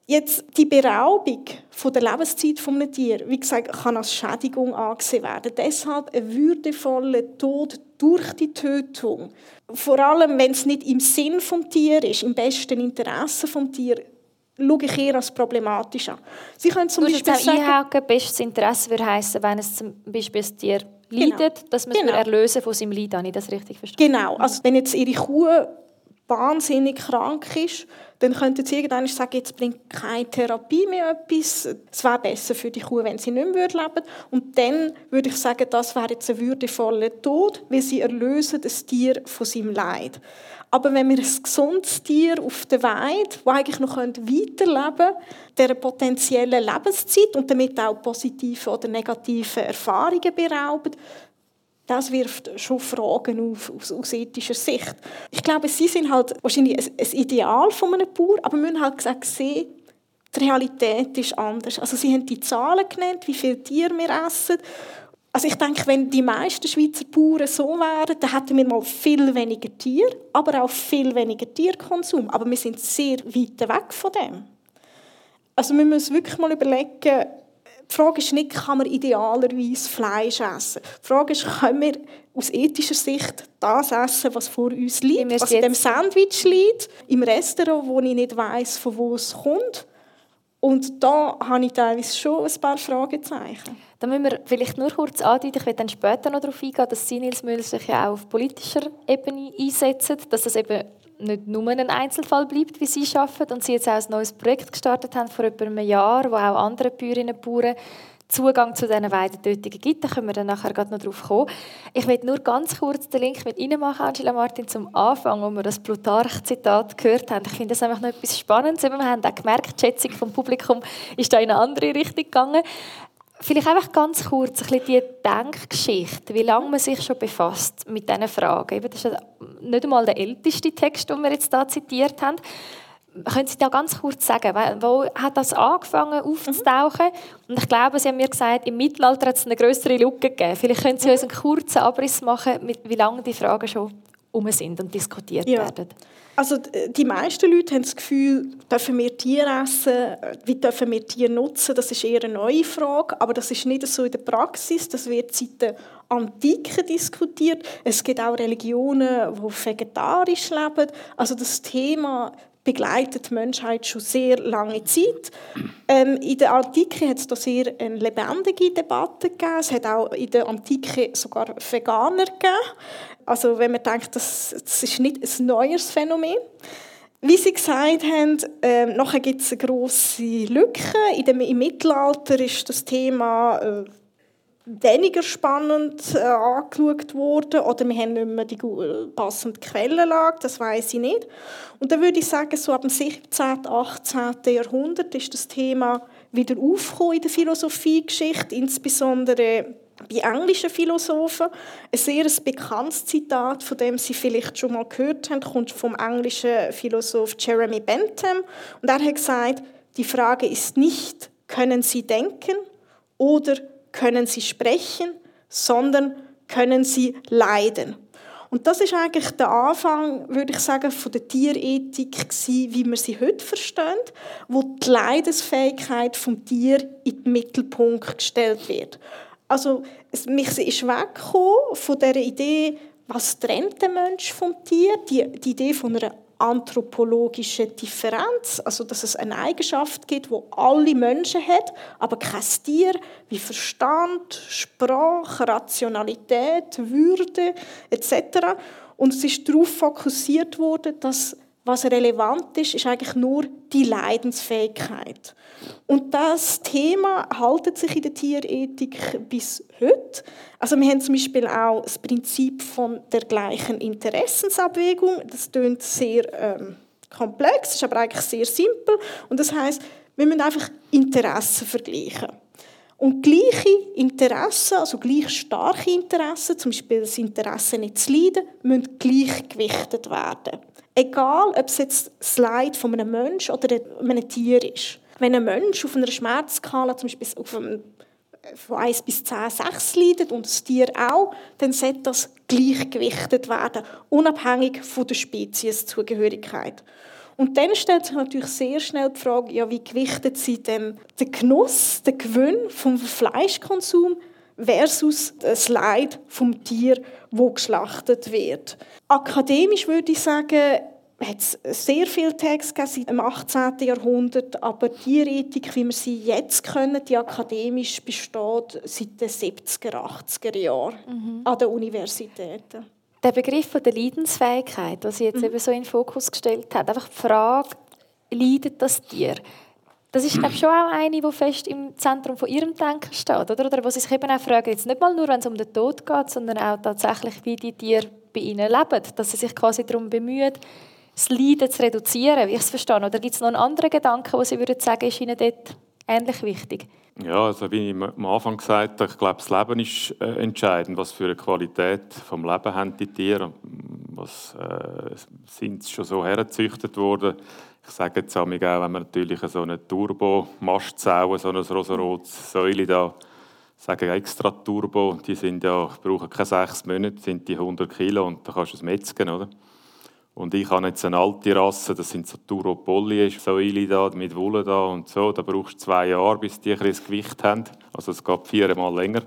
Jetzt die Beraubung von der Lebenszeit eines Tier, wie gesagt, kann als Schädigung angesehen werden. Deshalb ein würdevoller Tod durch die Tötung. Vor allem, wenn es nicht im Sinn vom Tier ist, im besten Interesse vom Tier, schaue ich eher als problematisch an. Sie können zum du Beispiel sagen, einhaken, bestes Interesse würde heißen, wenn es zum Beispiel das Tier leidet, genau. dass man es genau. erlösen von seinem Leid. Habe ich das richtig verstanden? Genau. Also wenn jetzt Ihre Kuh wahnsinnig krank ist, dann könnten sie irgendwann sagen, jetzt bringt keine Therapie mehr etwas. Es wäre besser für die Kuh, wenn sie nicht mehr leben würde. Und dann würde ich sagen, das wäre jetzt ein würdevoller Tod, weil sie erlösen das Tier von seinem Leid. Aber wenn wir ein gesundes Tier auf der Weide, das eigentlich noch weiterleben könnte, der potenziellen Lebenszeit und damit auch positive oder negative Erfahrungen berauben, das wirft schon Fragen auf aus, aus, ethischer Sicht. Ich glaube, sie sind halt wahrscheinlich ein, ein Ideal von einem Bauer, aber wir müssen halt gesagt sehen, die Realität ist anders. Also sie haben die Zahlen genannt, wie viele Tiere wir essen. Also ich denke, wenn die meisten Schweizer Bauern so wären, dann hätten wir mal viel weniger Tiere, aber auch viel weniger Tierkonsum. Aber wir sind sehr weit weg von dem. Also wir müssen wirklich mal überlegen, die Frage ist nicht, kann man idealerweise Fleisch essen. Die Frage ist, können wir aus ethischer Sicht das essen, was vor uns liegt, was in dem Sandwich liegt, im Restaurant, wo ich nicht weiß, von wo es kommt. Und da habe ich teilweise schon ein paar Fragezeichen. Da müssen wir vielleicht nur kurz andeuten, ich werde dann später noch darauf eingehen, dass Sie, Nils Müller, sich ja auch auf politischer Ebene einsetzen, dass das eben nicht nur ein Einzelfall bleibt, wie Sie arbeiten und Sie jetzt auch ein neues Projekt gestartet haben vor etwa einem Jahr, wo auch andere Bäuerinnen und Bauern Zugang zu diesen Weidetötungen gibt. Da können wir dann nachher noch drauf kommen. Ich will nur ganz kurz den Link mit Ihnen machen, Angela Martin, zum Anfang, wo wir das Plutarch-Zitat gehört haben. Ich finde das einfach noch etwas Spannendes. Wir haben auch gemerkt, die Schätzung vom Publikum ist da in eine andere Richtung gegangen. Vielleicht einfach ganz kurz ein bisschen die Denkgeschichte, wie lange man sich schon befasst mit diesen Fragen. Das ist nicht einmal der älteste Text, den wir jetzt hier zitiert haben. Können Sie da ganz kurz sagen, wo hat das angefangen aufzutauchen? Mhm. Und ich glaube, Sie haben mir gesagt, im Mittelalter hat es eine größere Lücke gegeben. Vielleicht können Sie uns einen kurzen Abriss machen, wie lange die Fragen schon um sind und diskutiert ja. werden. Also die meisten Leute haben das Gefühl, dürfen wir Tiere essen, wie dürfen wir Tiere nutzen, das ist eher eine neue Frage, aber das ist nicht so in der Praxis, das wird seit der Antike diskutiert. Es gibt auch Religionen, die vegetarisch leben. Also das Thema begleitet die Menschheit schon sehr lange Zeit. Ähm, in der Antike hat es da sehr eine lebendige Debatte gegeben. Es hat auch in der Antike sogar Veganer gegeben. Also wenn man denkt, das, das ist nicht ein neues Phänomen. Wie Sie gesagt haben, äh, nachher gibt es eine grosse Lücke. In dem, Im Mittelalter ist das Thema äh, weniger spannend äh, angeschaut worden oder wir haben nicht mehr die passende Quellenlage, das weiß ich nicht. Und dann würde ich sagen, so ab dem 17., 18. Jahrhundert ist das Thema wieder aufgekommen in der Philosophiegeschichte, insbesondere bei englischen Philosophen. Ein sehr bekanntes Zitat, von dem Sie vielleicht schon mal gehört haben, kommt vom englischen Philosoph Jeremy Bentham. Und er hat gesagt, die Frage ist nicht, können Sie denken oder können sie sprechen, sondern können sie leiden. Und das ist eigentlich der Anfang, würde ich sagen, von der Tierethik wie wir sie heute verstehen, wo die Leidensfähigkeit vom Tier in den Mittelpunkt gestellt wird. Also es ist weggekommen von der Idee, was trennt der Mensch vom Tier, die, die Idee von einer anthropologische Differenz, also dass es eine Eigenschaft gibt, wo alle Menschen haben, aber kein Tier, wie Verstand, Sprache, Rationalität, Würde etc. Und es ist darauf fokussiert worden, dass was relevant ist, ist eigentlich nur die Leidensfähigkeit. Und das Thema haltet sich in der Tierethik bis heute. Also wir haben zum Beispiel auch das Prinzip von der gleichen Interessensabwägung. Das klingt sehr ähm, komplex, ist aber eigentlich sehr simpel. Und das heißt, wir müssen einfach Interessen vergleichen. Und gleiche Interessen, also gleich starke Interessen, zum Beispiel das Interesse nicht zu leiden, müssen gleichgewichtet werden. Egal, ob es jetzt das Leid von einem Menschen oder einem Tier ist. Wenn ein Mensch auf einer Schmerzskala zum Beispiel auf einem, von 1 bis 10, 6 leidet und das Tier auch, dann sollte das gleichgewichtet werden, unabhängig von der Spezieszugehörigkeit. Und dann stellt sich natürlich sehr schnell die Frage, ja, wie gewichtet sie denn den Genuss, den Gewinn vom Fleischkonsum versus das Leid vom Tier, wo geschlachtet wird. Akademisch würde ich sagen, hat es sehr viele Texte seit dem 18. Jahrhundert, aber die Ethik, wie wir sie jetzt kennen, die akademisch besteht seit den 70er, 80er Jahren mhm. an den Universitäten. Der Begriff der Leidensfähigkeit, was Sie jetzt mhm. eben so in den Fokus gestellt hat, einfach die Frage, leidet das Tier? Das ist glaube schon auch eine, die fest im Zentrum von ihrem Denken steht, oder? Oder wo sie sich eben auch fragen, jetzt nicht mal nur, wenn es um den Tod geht, sondern auch tatsächlich, wie die Tiere bei ihnen leben, dass sie sich quasi darum bemühen, das Leiden zu reduzieren, wie ich es verstehe. Oder gibt es noch einen anderen Gedanken, wo Sie würden sagen, ist Ihnen dort ähnlich wichtig? Ja, also wie ich am Anfang gesagt habe, ich glaube, das Leben ist äh, entscheidend. Was für eine Qualität vom Leben haben die Tiere? Was äh, sind sie schon so hergezüchtet worden? Ich sage jetzt auch, wenn man natürlich so eine Turbo-Mastzelle, so eine rosa-rote Säule da, sagen extra Turbo, die sind ja, brauchen keine sechs Monate, sind die 100 Kilo und da kannst du es metzgen, oder? Und ich habe jetzt eine alte Rasse, das sind so Turopolli, Säule da, mit Wolle da und so. Da brauchst du zwei Jahre, bis die ein das Gewicht haben. Also es geht viermal länger.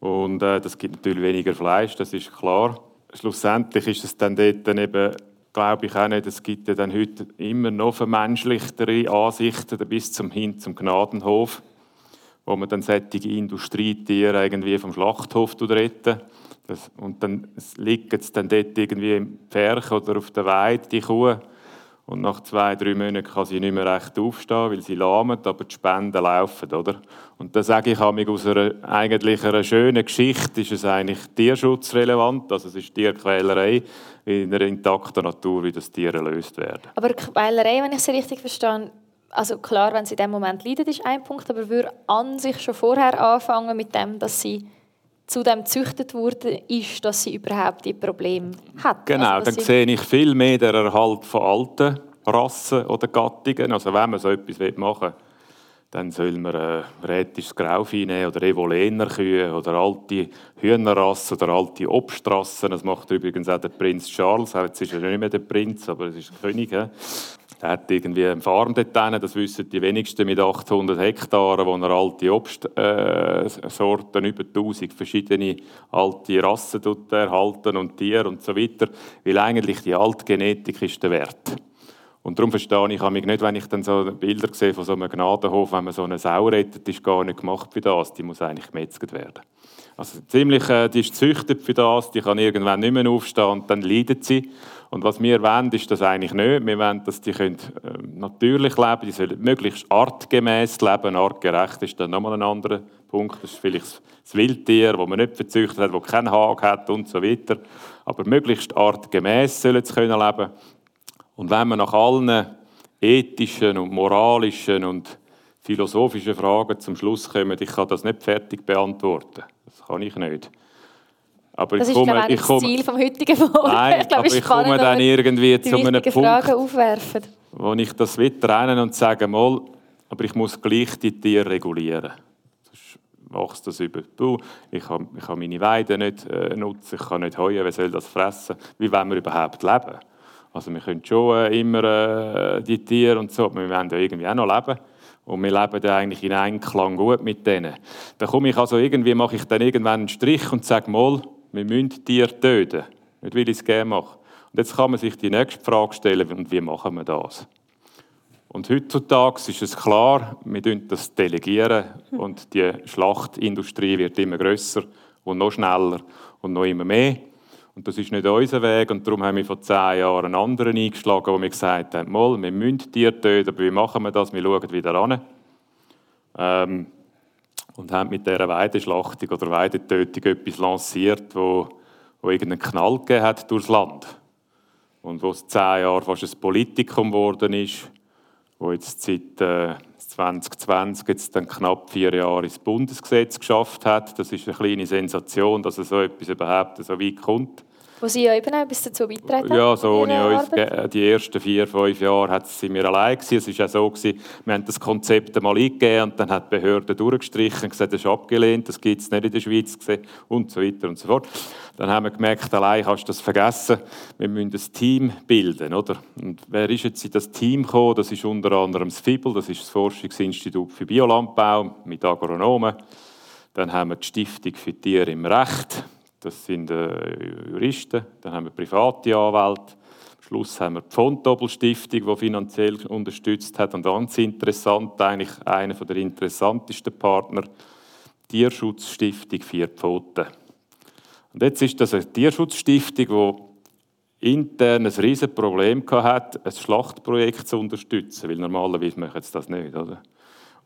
Und äh, das gibt natürlich weniger Fleisch, das ist klar. Schlussendlich ist es dann dort dann eben glaube ich auch nicht. Es gibt ja dann heute immer noch vermenschlichtere Ansichten bis zum hin zum Gnadenhof, wo man dann solche Industrietiere irgendwie vom Schlachthof retten. Das, und dann liegt es dann dort irgendwie im Pferch oder auf der Weide, die Kuh. Und nach zwei, drei Monaten kann sie nicht mehr recht aufstehen, weil sie lahmt, aber die Spenden laufen, oder? Und da sage ich mich aus einer eigentlich einer schönen Geschichte ist es eigentlich tierschutzrelevant, also es ist Tierquälerei in einer intakten Natur, wie das Tiere erlöst werden. Aber Quälerei, wenn ich sie richtig verstehe, also klar, wenn sie in dem Moment leidet, ist ein Punkt, aber würde an sich schon vorher anfangen mit dem, dass sie zu dem gezüchtet wurde, ist, dass sie überhaupt die Probleme hat. Genau, also, dann sehe ich viel mehr den Erhalt von alten Rassen oder Gattungen. Also wenn man so etwas machen will, dann soll man äh, rätisches Grauvieh nehmen oder Evolener Kühe oder alte Hühnerrassen oder alte Obstrassen. Das macht übrigens auch der Prinz Charles. Jetzt ist er nicht mehr der Prinz, aber es ist der König. He? Er hat irgendwie eine Farm dort drin, das wissen die wenigsten mit 800 Hektaren, wo er alte Obstsorten, äh, über 1000 verschiedene alte Rassen erhalten und Tiere und so weiter, weil eigentlich die Altgenetik ist der Wert. Und darum verstehe ich mich nicht, wenn ich dann so Bilder sehe von so einem Gnadenhof, wenn man so eine Sau rettet, ist gar nicht gemacht für das, die muss eigentlich gemetzelt werden. Also ziemlich, äh, die ist gezüchtet für das, die kann irgendwann nicht mehr aufstehen und dann leidet sie. Und was wir wollen, ist das eigentlich nicht. Wir wollen, dass die können, äh, natürlich leben die sollen möglichst artgemäß leben. Artgerecht ist dann nochmal ein anderer Punkt. Das ist vielleicht das Wildtier, das man nicht verzüchtet hat, das keinen Hag hat und so weiter. Aber möglichst artgemäß sollen sie können leben. Und wenn man nach allen ethischen und moralischen und philosophischen Fragen zum Schluss kommt, ich kann das nicht fertig beantworten. Das kann ich nicht. Aber das ich komme, ist, ich komme, das Ziel vom heutigen Morgen. Nein, ich glaube, aber ich komme dann irgendwie zu einem Punkt, Fragen aufwerfen. wo ich das trennen und sage, mal, aber ich muss gleich die Tiere regulieren. Sonst wächst das über. Du, ich kann, ich kann meine Weide nicht äh, nutzen, ich kann nicht heuen, wer soll das fressen? Wie wollen wir überhaupt leben? Also wir können schon äh, immer äh, die Tiere und so, aber wir wollen ja irgendwie auch noch leben. Und wir leben dann eigentlich in Einklang gut mit denen. Dann komme ich also irgendwie, mache ich dann irgendwann einen Strich und sage mal, wir müssen Tiere töten. Nicht, weil ich es gerne mache. Und jetzt kann man sich die nächste Frage stellen, und wie machen wir das? Und heutzutage ist es klar, wir delegieren das delegieren und die Schlachtindustrie wird immer größer und noch schneller und noch immer mehr. Und das ist nicht unser Weg und darum haben wir vor zehn Jahren einen anderen eingeschlagen, wo wir gesagt haben, mal, wir müssen Tiere töten, aber wie machen wir das? Wir schauen wieder an. Ähm, und haben mit dieser Weideschlachtung oder Weidetötung etwas lanciert, wo, wo irgendeinen Knall gegeben hat durchs Land. Und wo es zehn Jahre fast ein Politikum geworden ist, wo jetzt seit äh, 2020 jetzt dann knapp vier Jahre ins Bundesgesetz geschafft hat. Das ist eine kleine Sensation, dass so etwas überhaupt so weit kommt. Wo Sie ja eben auch bis dazu beitragen Ja, so ohne uns. Die ersten vier, fünf Jahre sie mir allein gewesen. Es war auch so, gewesen, wir haben das Konzept einmal eingegeben und dann hat die Behörde durchgestrichen und gesagt, das ist abgelehnt, das gibt es nicht in der Schweiz und so weiter und so fort. Dann haben wir gemerkt, allein kannst du das vergessen. Wir müssen ein Team bilden, oder? Und wer ist jetzt in das Team gekommen? Das ist unter anderem das FIBEL, das ist das Forschungsinstitut für Biolandbau mit Agronomen. Dann haben wir die Stiftung für Tiere im Recht das sind äh, Juristen, dann haben wir private Anwälte, am Schluss haben wir die Fontobel-Stiftung, die finanziell unterstützt hat und ganz interessant, eigentlich einer der interessantesten Partner, Tierschutzstiftung Vier Pfoten. Und jetzt ist das eine Tierschutzstiftung, die intern ein riesiges Problem hatte, ein Schlachtprojekt zu unterstützen, weil normalerweise machen sie das nicht, oder?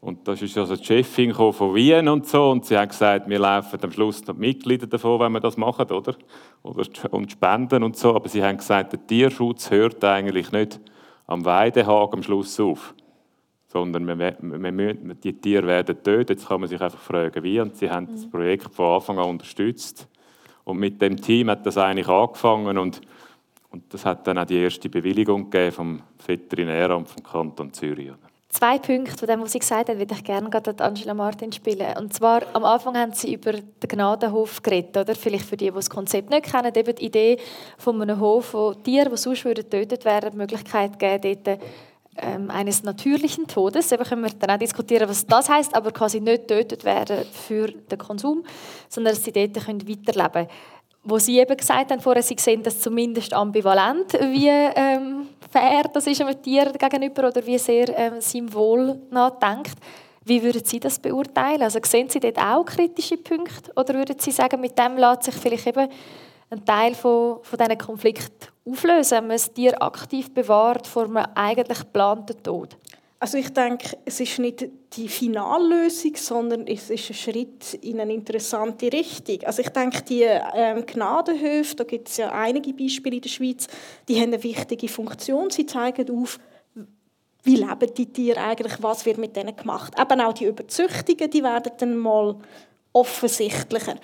Und da ist also die Chefin von Wien und so und sie hat gesagt, wir laufen am Schluss noch Mitglieder davon, wenn wir das machen, oder? Und spenden und so. Aber sie haben gesagt, der Tierschutz hört eigentlich nicht am Weidehag am Schluss auf, sondern wir, wir, wir, die Tiere werden tötet. Jetzt kann man sich einfach fragen, wie. Und sie haben mhm. das Projekt von Anfang an unterstützt. Und mit dem Team hat das eigentlich angefangen und, und das hat dann auch die erste Bewilligung gegeben vom Veterinäramt vom Kanton Zürich. Zwei Punkte von dem, was Sie gesagt haben, würde ich gerne gerade an Angela Martin spielen. Und zwar, am Anfang haben Sie über den Gnadenhof geredet, oder? Vielleicht für die, die das Konzept nicht kennen, eben die Idee von einem Hof, wo Tiere, die sonst getötet werden, die Möglichkeit geben, dort ähm, eines natürlichen Todes. Eben können wir dann auch diskutieren, was das heißt, aber quasi nicht getötet werden für den Konsum, sondern dass sie dort weiterleben können wo Sie eben gesagt haben, vorher, Sie sehen das zumindest ambivalent, wie ähm, fair das ist einem Tier gegenüber oder wie sehr ähm, seinem Wohl nachdenkt. Wie würden Sie das beurteilen? Also sehen Sie dort auch kritische Punkte oder würden Sie sagen, mit dem lässt sich vielleicht eben einen Teil von, von diesen Konflikt auflösen, wenn man das Tier aktiv bewahrt vor einem eigentlich geplanten Tod? Also ich denke, es ist nicht die Finallösung, sondern es ist ein Schritt in eine interessante Richtung. Also ich denke, die ähm, Gnadenhöfe, da gibt es ja einige Beispiele in der Schweiz, die haben eine wichtige Funktion. Sie zeigen auf, wie leben die Tiere eigentlich, was wird mit denen gemacht. Eben auch die Überzüchtungen, die werden dann mal offensichtlicher.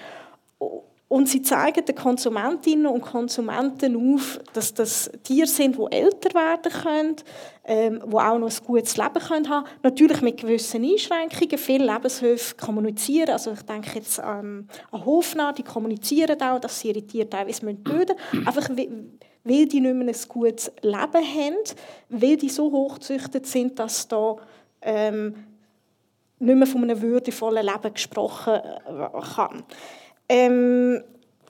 Und sie zeigen den Konsumentinnen und Konsumenten auf, dass das Tiere sind, die älter werden können, ähm, die auch noch ein gutes Leben können haben Natürlich mit gewissen Einschränkungen. Viele Lebenshöfe kommunizieren. Also ich denke jetzt ähm, an Hofnah, die kommunizieren auch, dass sie ihre Tiere teilweise töten müssen. Einfach weil die nicht mehr ein gutes Leben haben, weil die so hochgezüchtet sind, dass da ähm, nicht mehr von einem würdevollen Leben gesprochen äh, kann. Ähm,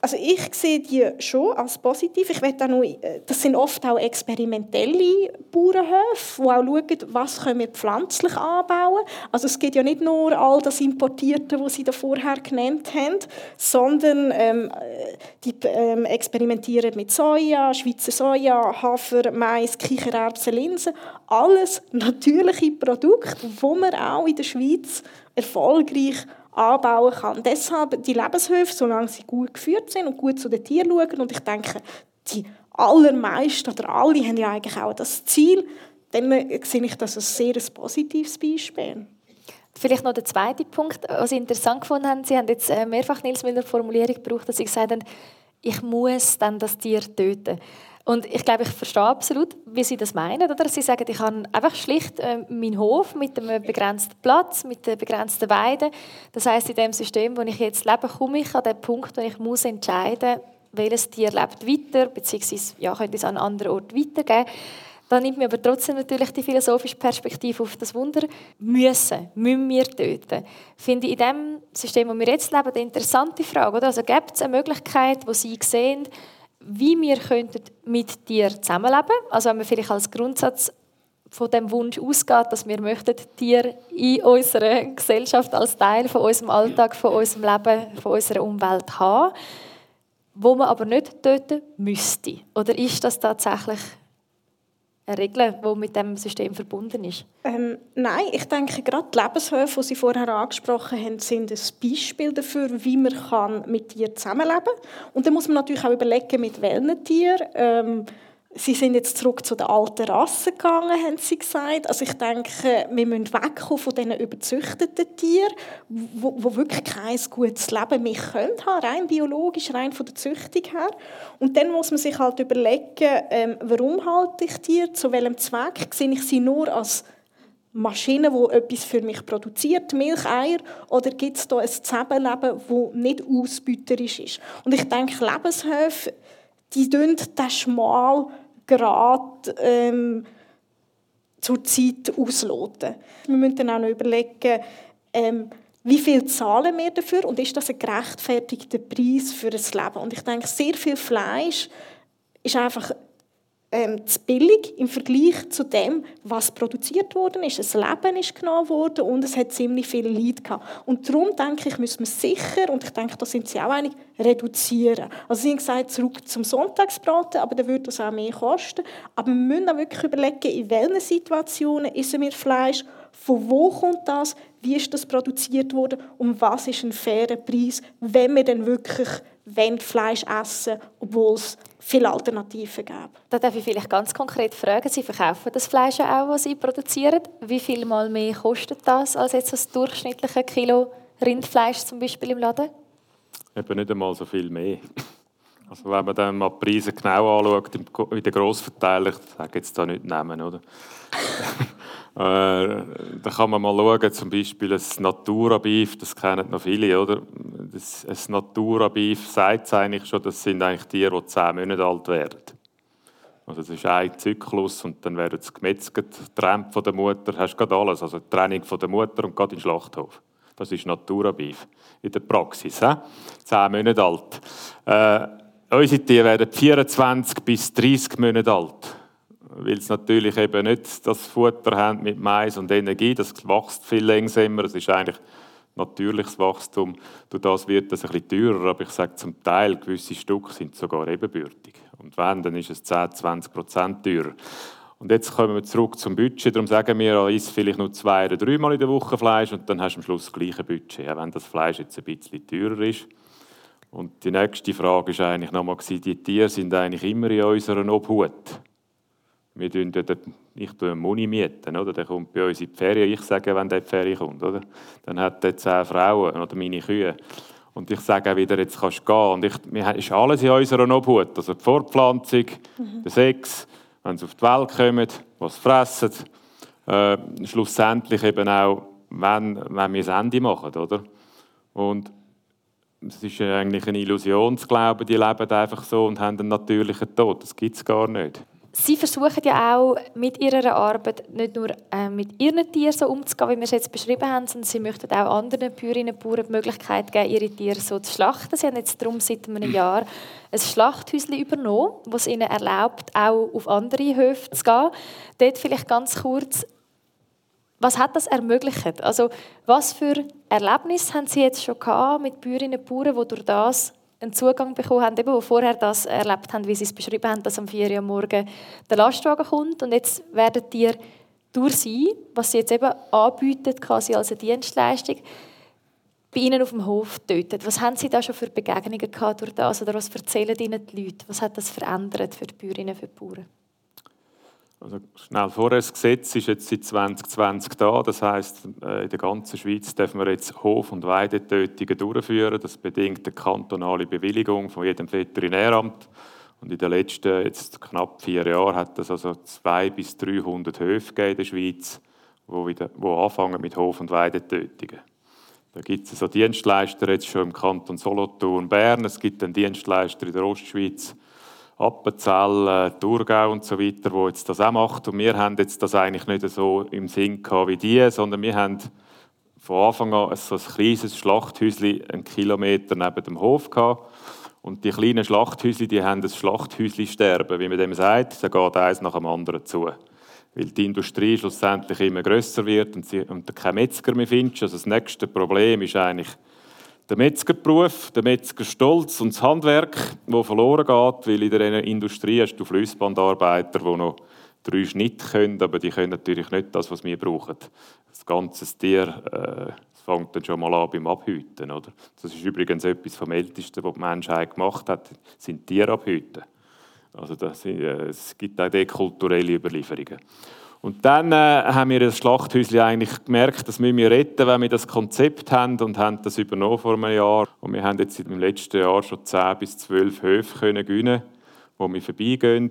also ich sehe die schon als positiv. Ich auch noch, äh, das sind oft auch experimentelle Bauernhöfe, die auch schauen, was können wir pflanzlich anbauen. Also es geht ja nicht nur all das Importierte, was Sie da vorher genannt haben, sondern ähm, die ähm, experimentieren mit Soja, Schweizer Soja, Hafer, Mais, Kichererbsen, Linsen. Alles natürliche Produkte, die man auch in der Schweiz erfolgreich anbauen kann. Deshalb die Lebenshöfe, solange sie gut geführt sind und gut zu den Tieren schauen, und ich denke, die allermeisten oder alle haben ja eigentlich auch das Ziel, dann sehe ich das als sehr ein positives Beispiel. Vielleicht noch der zweite Punkt, was Sie interessant gefunden haben. Sie haben jetzt äh, mehrfach Nils Müller Formulierung gebraucht, dass Sie gesagt haben, ich muss dann das Tier töten. Und ich glaube, ich verstehe absolut, wie Sie das meinen. Oder? Sie sagen, ich habe einfach schlicht äh, meinen Hof mit einem begrenzten Platz, mit einer begrenzten Weide. Das heißt, in dem System, wo ich jetzt lebe, komme ich an den Punkt, wo ich muss entscheiden muss, welches Tier lebt weiter, beziehungsweise ja, könnte es an einen anderen Ort weitergeben. Da nimmt mir aber trotzdem natürlich die philosophische Perspektive auf das Wunder. Müssen, müssen wir töten? Finde ich in dem System, wo wir jetzt leben, eine interessante Frage. Oder? Also gibt es eine Möglichkeit, wo Sie sehen, wie wir könnten mit dir zusammenleben Also wenn man vielleicht als Grundsatz von dem Wunsch ausgeht, dass wir möchten Tiere in unserer Gesellschaft als Teil von unserem Alltag, von unserem Leben, von unserer Umwelt haben, wo man aber nicht töten müsste. Oder ist das tatsächlich eine Regel, die mit dem System verbunden ist? Ähm, nein, ich denke, gerade die Lebenshöfe, die Sie vorher angesprochen haben, sind ein Beispiel dafür, wie man mit Tieren zusammenleben kann. Und dann muss man natürlich auch überlegen, mit welchen Tieren. Ähm, Sie sind jetzt zurück zu den alten Rassen gegangen, haben Sie gesagt. Also ich denke, wir müssen wegkommen von diesen überzüchteten Tieren, wo, wo wirklich kein gutes Leben mehr können haben, rein biologisch, rein von der Züchtung her. Und dann muss man sich halt überlegen, ähm, warum halte ich Tiere, zu welchem Zweck? Sehe ich sie nur als Maschine, die etwas für mich produziert, Milch, Eier, oder gibt es da ein Zusammenleben, das nicht ausbeuterisch ist? Und ich denke, Lebenshöfe, die tun den schmal gerade ähm, zur Zeit ausloten. Wir müssen dann auch noch überlegen, ähm, wie viel zahlen wir dafür und ist das ein gerechtfertigter Preis für ein Leben? Und ich denke, sehr viel Fleisch ist einfach ähm, zu billig im Vergleich zu dem, was produziert worden ist. Das Leben ist genommen worden und es hat ziemlich viel Leid gehabt. Und darum denke ich, müssen wir sicher, und ich denke, da sind Sie auch einig, reduzieren. Also Sie haben gesagt, zurück zum Sonntagsbraten, aber dann würde das auch mehr kosten. Aber wir müssen auch wirklich überlegen, in welchen Situationen essen wir Fleisch, von wo kommt das, wie ist das produziert worden und was ist ein fairer Preis, wenn wir dann wirklich Fleisch essen obwohl es viele Alternativen gibt. Da darf ich vielleicht ganz konkret fragen, Sie verkaufen das Fleisch auch, das Sie produzieren. Wie viel mal mehr kostet das als jetzt das durchschnittliche Kilo Rindfleisch zum Beispiel im Laden? Eben nicht einmal so viel mehr. Also wenn man dann mal die Preise genau anschaut, in den Grossverteilern, ich sage jetzt da nicht nehmen, oder? äh, da kann man mal schauen, zum Beispiel ein Natura-Beef, das kennen noch viele, oder? Das, ein Natura-Beef sagt eigentlich schon, das sind eigentlich Tiere, die zehn Monate alt werden. Also das ist ein Zyklus und dann werden sie gemetzelt, getrennt von der Mutter, hast du alles, also die Trennung von der Mutter und gerade in den Schlachthof. Das ist Natura-Beef in der Praxis. He? Zehn Monate alt. Äh, unsere Tiere werden 24 bis 30 Monate alt. Weil sie natürlich eben nicht das Futter haben mit Mais und Energie. Das wächst viel langsamer. Es ist eigentlich natürliches Wachstum. Durch das wird es ein bisschen teurer, aber ich sage zum Teil, gewisse Stücke sind sogar ebenbürtig. Und wenn, dann ist es 10, 20 Prozent teurer. Und jetzt kommen wir zurück zum Budget. Darum sagen wir, isst vielleicht nur zwei oder dreimal in der Woche Fleisch und dann hast du am Schluss das gleiche Budget, auch wenn das Fleisch jetzt ein bisschen teurer ist. Und die nächste Frage ist eigentlich nochmal, die Tiere sind eigentlich immer in unserer Obhut. Wir tun dort, ich tue Muni mieten, oder? Der kommt bei uns in die Ferien. Ich sage, wenn der in die Ferien kommt, oder? Dann hat er zehn Frauen oder meine Kühe. Und ich sage auch wieder, jetzt kannst du gehen. Und ich, wir, ist alles in unserer Obhut. Also die Fortpflanzung, mhm. der Sex, wenn sie auf die Welt kommen, was fressen. Äh, schlussendlich eben auch, wenn, wenn wir das Ende machen, oder? Und es ist eigentlich eine Illusion zu glauben, die leben einfach so und haben einen natürlichen Tod. Das gibt es gar nicht. Sie versuchen ja auch mit ihrer Arbeit nicht nur äh, mit ihren Tieren so umzugehen, wie wir es jetzt beschrieben haben, sondern sie möchten auch anderen Bäuerinnen und Bauern die Möglichkeit geben, ihre Tiere so zu schlachten. Sie haben jetzt darum seit einem Jahr ein Schlachthäuschen übernommen, das ihnen erlaubt, auch auf andere Höfe zu gehen. Dort vielleicht ganz kurz, was hat das ermöglicht? Also was für Erlebnisse haben Sie jetzt schon gehabt mit Bäuerinnen und Bauern, die durch das einen Zugang bekommen haben, eben, die vorher das erlebt haben, wie sie es beschrieben haben, dass am 4 Uhr morgen der Lastwagen kommt und jetzt werden die durch sie, was sie jetzt eben anbieten, quasi als eine Dienstleistung, bei Ihnen auf dem Hof tötet. Was haben Sie da schon für Begegnungen gehabt durch das oder was erzählen Ihnen die Leute? Was hat das verändert für die Bäuerinnen, die Bauern? Also schnell vorher, das Gesetz ist jetzt seit 2020 da. Das heißt, äh, in der ganzen Schweiz dürfen wir jetzt Hof- und Weidetötungen durchführen. Das bedingt eine kantonale Bewilligung von jedem Veterinäramt. Und in den letzten jetzt knapp vier Jahren hat es also 200 bis 300 Höfe in der Schweiz, wo, wieder, wo anfangen mit Hof- und Weidetötungen. Da gibt es also Dienstleister jetzt schon im Kanton Solothurn, Bern. Es gibt einen Dienstleister in der Ostschweiz, Appenzell, Thurgau und so weiter, wo jetzt das auch macht. Und wir haben jetzt das eigentlich nicht so im Sinn gehabt wie die, sondern wir haben von Anfang an so ein kleines Schlachthäuschen einen Kilometer neben dem Hof gehabt. Und die kleinen Schlachthäuschen, die haben das Schlachthäuschen-Sterben, wie man dem sagt. Da geht eins nach dem anderen zu. Weil die Industrie schlussendlich immer grösser wird und, sie, und kein Metzger mehr findest. Also das nächste Problem ist eigentlich, der Metzgerberuf, der Metzgerstolz und das Handwerk, wo verloren geht, weil in der Industrie hast du Fließbandarbeiter, die noch drei Schnitte können, aber die können natürlich nicht das, was wir brauchen. Das ganze Tier äh, fängt dann schon mal an beim Abhüten. Oder? Das ist übrigens etwas vom Ältesten, was die Menschheit gemacht hat, sind Tierabhüten. Also das, äh, es gibt auch kulturelle Überlieferungen. Und dann äh, haben wir das Schlachthäuschen eigentlich gemerkt, dass wir retten, wenn wir das Konzept haben und haben das übernommen vor einem Jahr. Und wir haben jetzt im letzten Jahr schon 10 bis 12 Höfe können gewinnen, wo wir vorbeigehen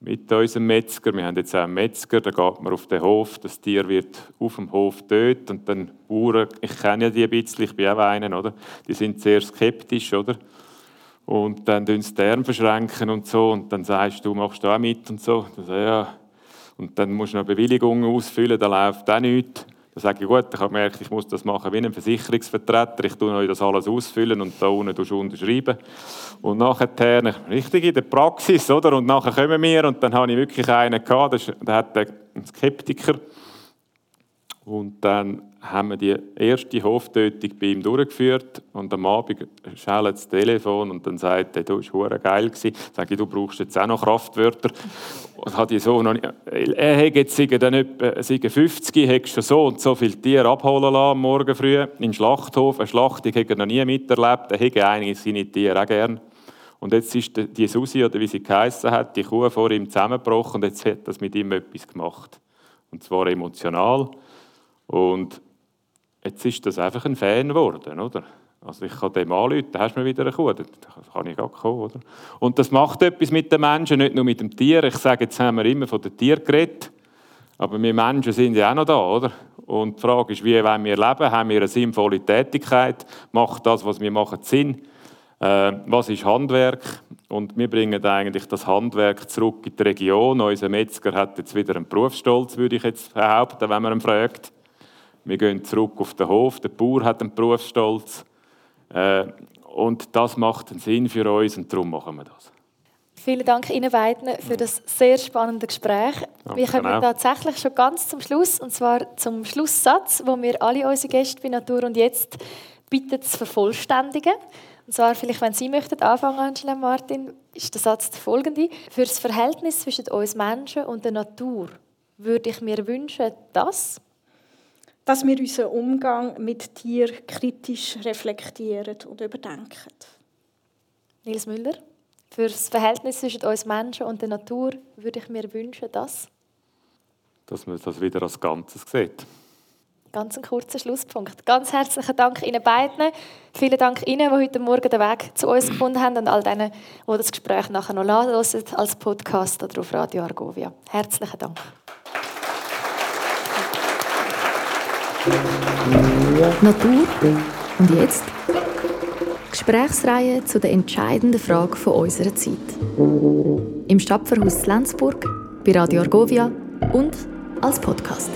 mit unserem Metzger. Wir haben jetzt auch einen Metzger, da geht man auf den Hof, das Tier wird auf dem Hof tötet und dann Bauern, ich kenne ja die ein bisschen, ich bin auch einer, oder? Die sind sehr skeptisch, oder? Und dann tun sie die Arme und so und dann sagst du, machst du auch mit und so. Sage, ja, und dann musst du noch Bewilligungen ausfüllen, da läuft auch nichts. Dann sage ich, gut, ich habe gemerkt, ich muss das machen wie ein Versicherungsvertreter. Ich tue euch das alles ausfüllen und da unten unterschreiben. Und nachher, richtig in der Praxis, oder? Und nachher kommen wir und dann habe ich wirklich einen gehabt, der hat einen Skeptiker. Und dann haben wir die erste Hoftötung bei ihm durchgeführt und am Abend schellt das Telefon und dann sagt er, du warst geil gewesen. Sage ich, du brauchst jetzt auch noch Kraftwörter. Und hat die so noch nicht, er hat jetzt dann etwa 50, hat schon so und so viele Tiere abholen lassen am Morgen früh in den Schlachthof. Eine Schlachtung hat er noch nie miterlebt, er hätte eigentlich seine Tiere auch gern. Und jetzt ist die Susi, oder wie sie geheissen hat, die Kuh vor ihm zusammengebrochen und jetzt hat das mit ihm etwas gemacht. Und zwar emotional. Und Jetzt ist das einfach ein Fan geworden, oder? Also ich kann dem anrufen, da hast du mir wieder eine Kuh, da kann ich gar kommen, oder? Und das macht etwas mit den Menschen, nicht nur mit dem Tier. Ich sage, jetzt haben wir immer von den Tieren geredet, aber wir Menschen sind ja auch noch da, oder? Und die Frage ist, wie wollen wir leben? Haben wir eine sinnvolle Tätigkeit? Macht das, was wir machen, Sinn? Äh, was ist Handwerk? Und wir bringen eigentlich das Handwerk zurück in die Region. Unser Metzger hat jetzt wieder einen Berufsstolz, würde ich jetzt behaupten, wenn man ihn fragt. Wir gehen zurück auf den Hof. Der Bauer hat einen Berufsstolz. Äh, und das macht einen Sinn für uns und darum machen wir das. Vielen Dank Ihnen beiden für das sehr spannende Gespräch. Danke wir kommen auch. tatsächlich schon ganz zum Schluss, und zwar zum Schlusssatz, wo wir alle unsere Gäste bei Natur und Jetzt bitten zu vervollständigen. Und zwar, vielleicht, wenn Sie möchten anfangen, Angela Martin, ist der Satz der folgende. Für das Verhältnis zwischen uns Menschen und der Natur würde ich mir wünschen, dass... Dass wir unseren Umgang mit Tieren kritisch reflektieren und überdenken. Nils Müller. Für das Verhältnis zwischen uns Menschen und der Natur würde ich mir wünschen, dass... Dass man das wieder als Ganzes sieht. Ganz ein kurzer Schlusspunkt. Ganz herzlichen Dank Ihnen beiden. Vielen Dank Ihnen, die heute Morgen den Weg zu uns gefunden haben und all denen, die das Gespräch nachher noch nachhören als Podcast oder auf Radio Argovia. Herzlichen Dank. Natur und jetzt? Gesprächsreihe zu der entscheidenden Frage von unserer Zeit. Im Stadtverhaus Lenzburg, bei Radio Argovia und als Podcast.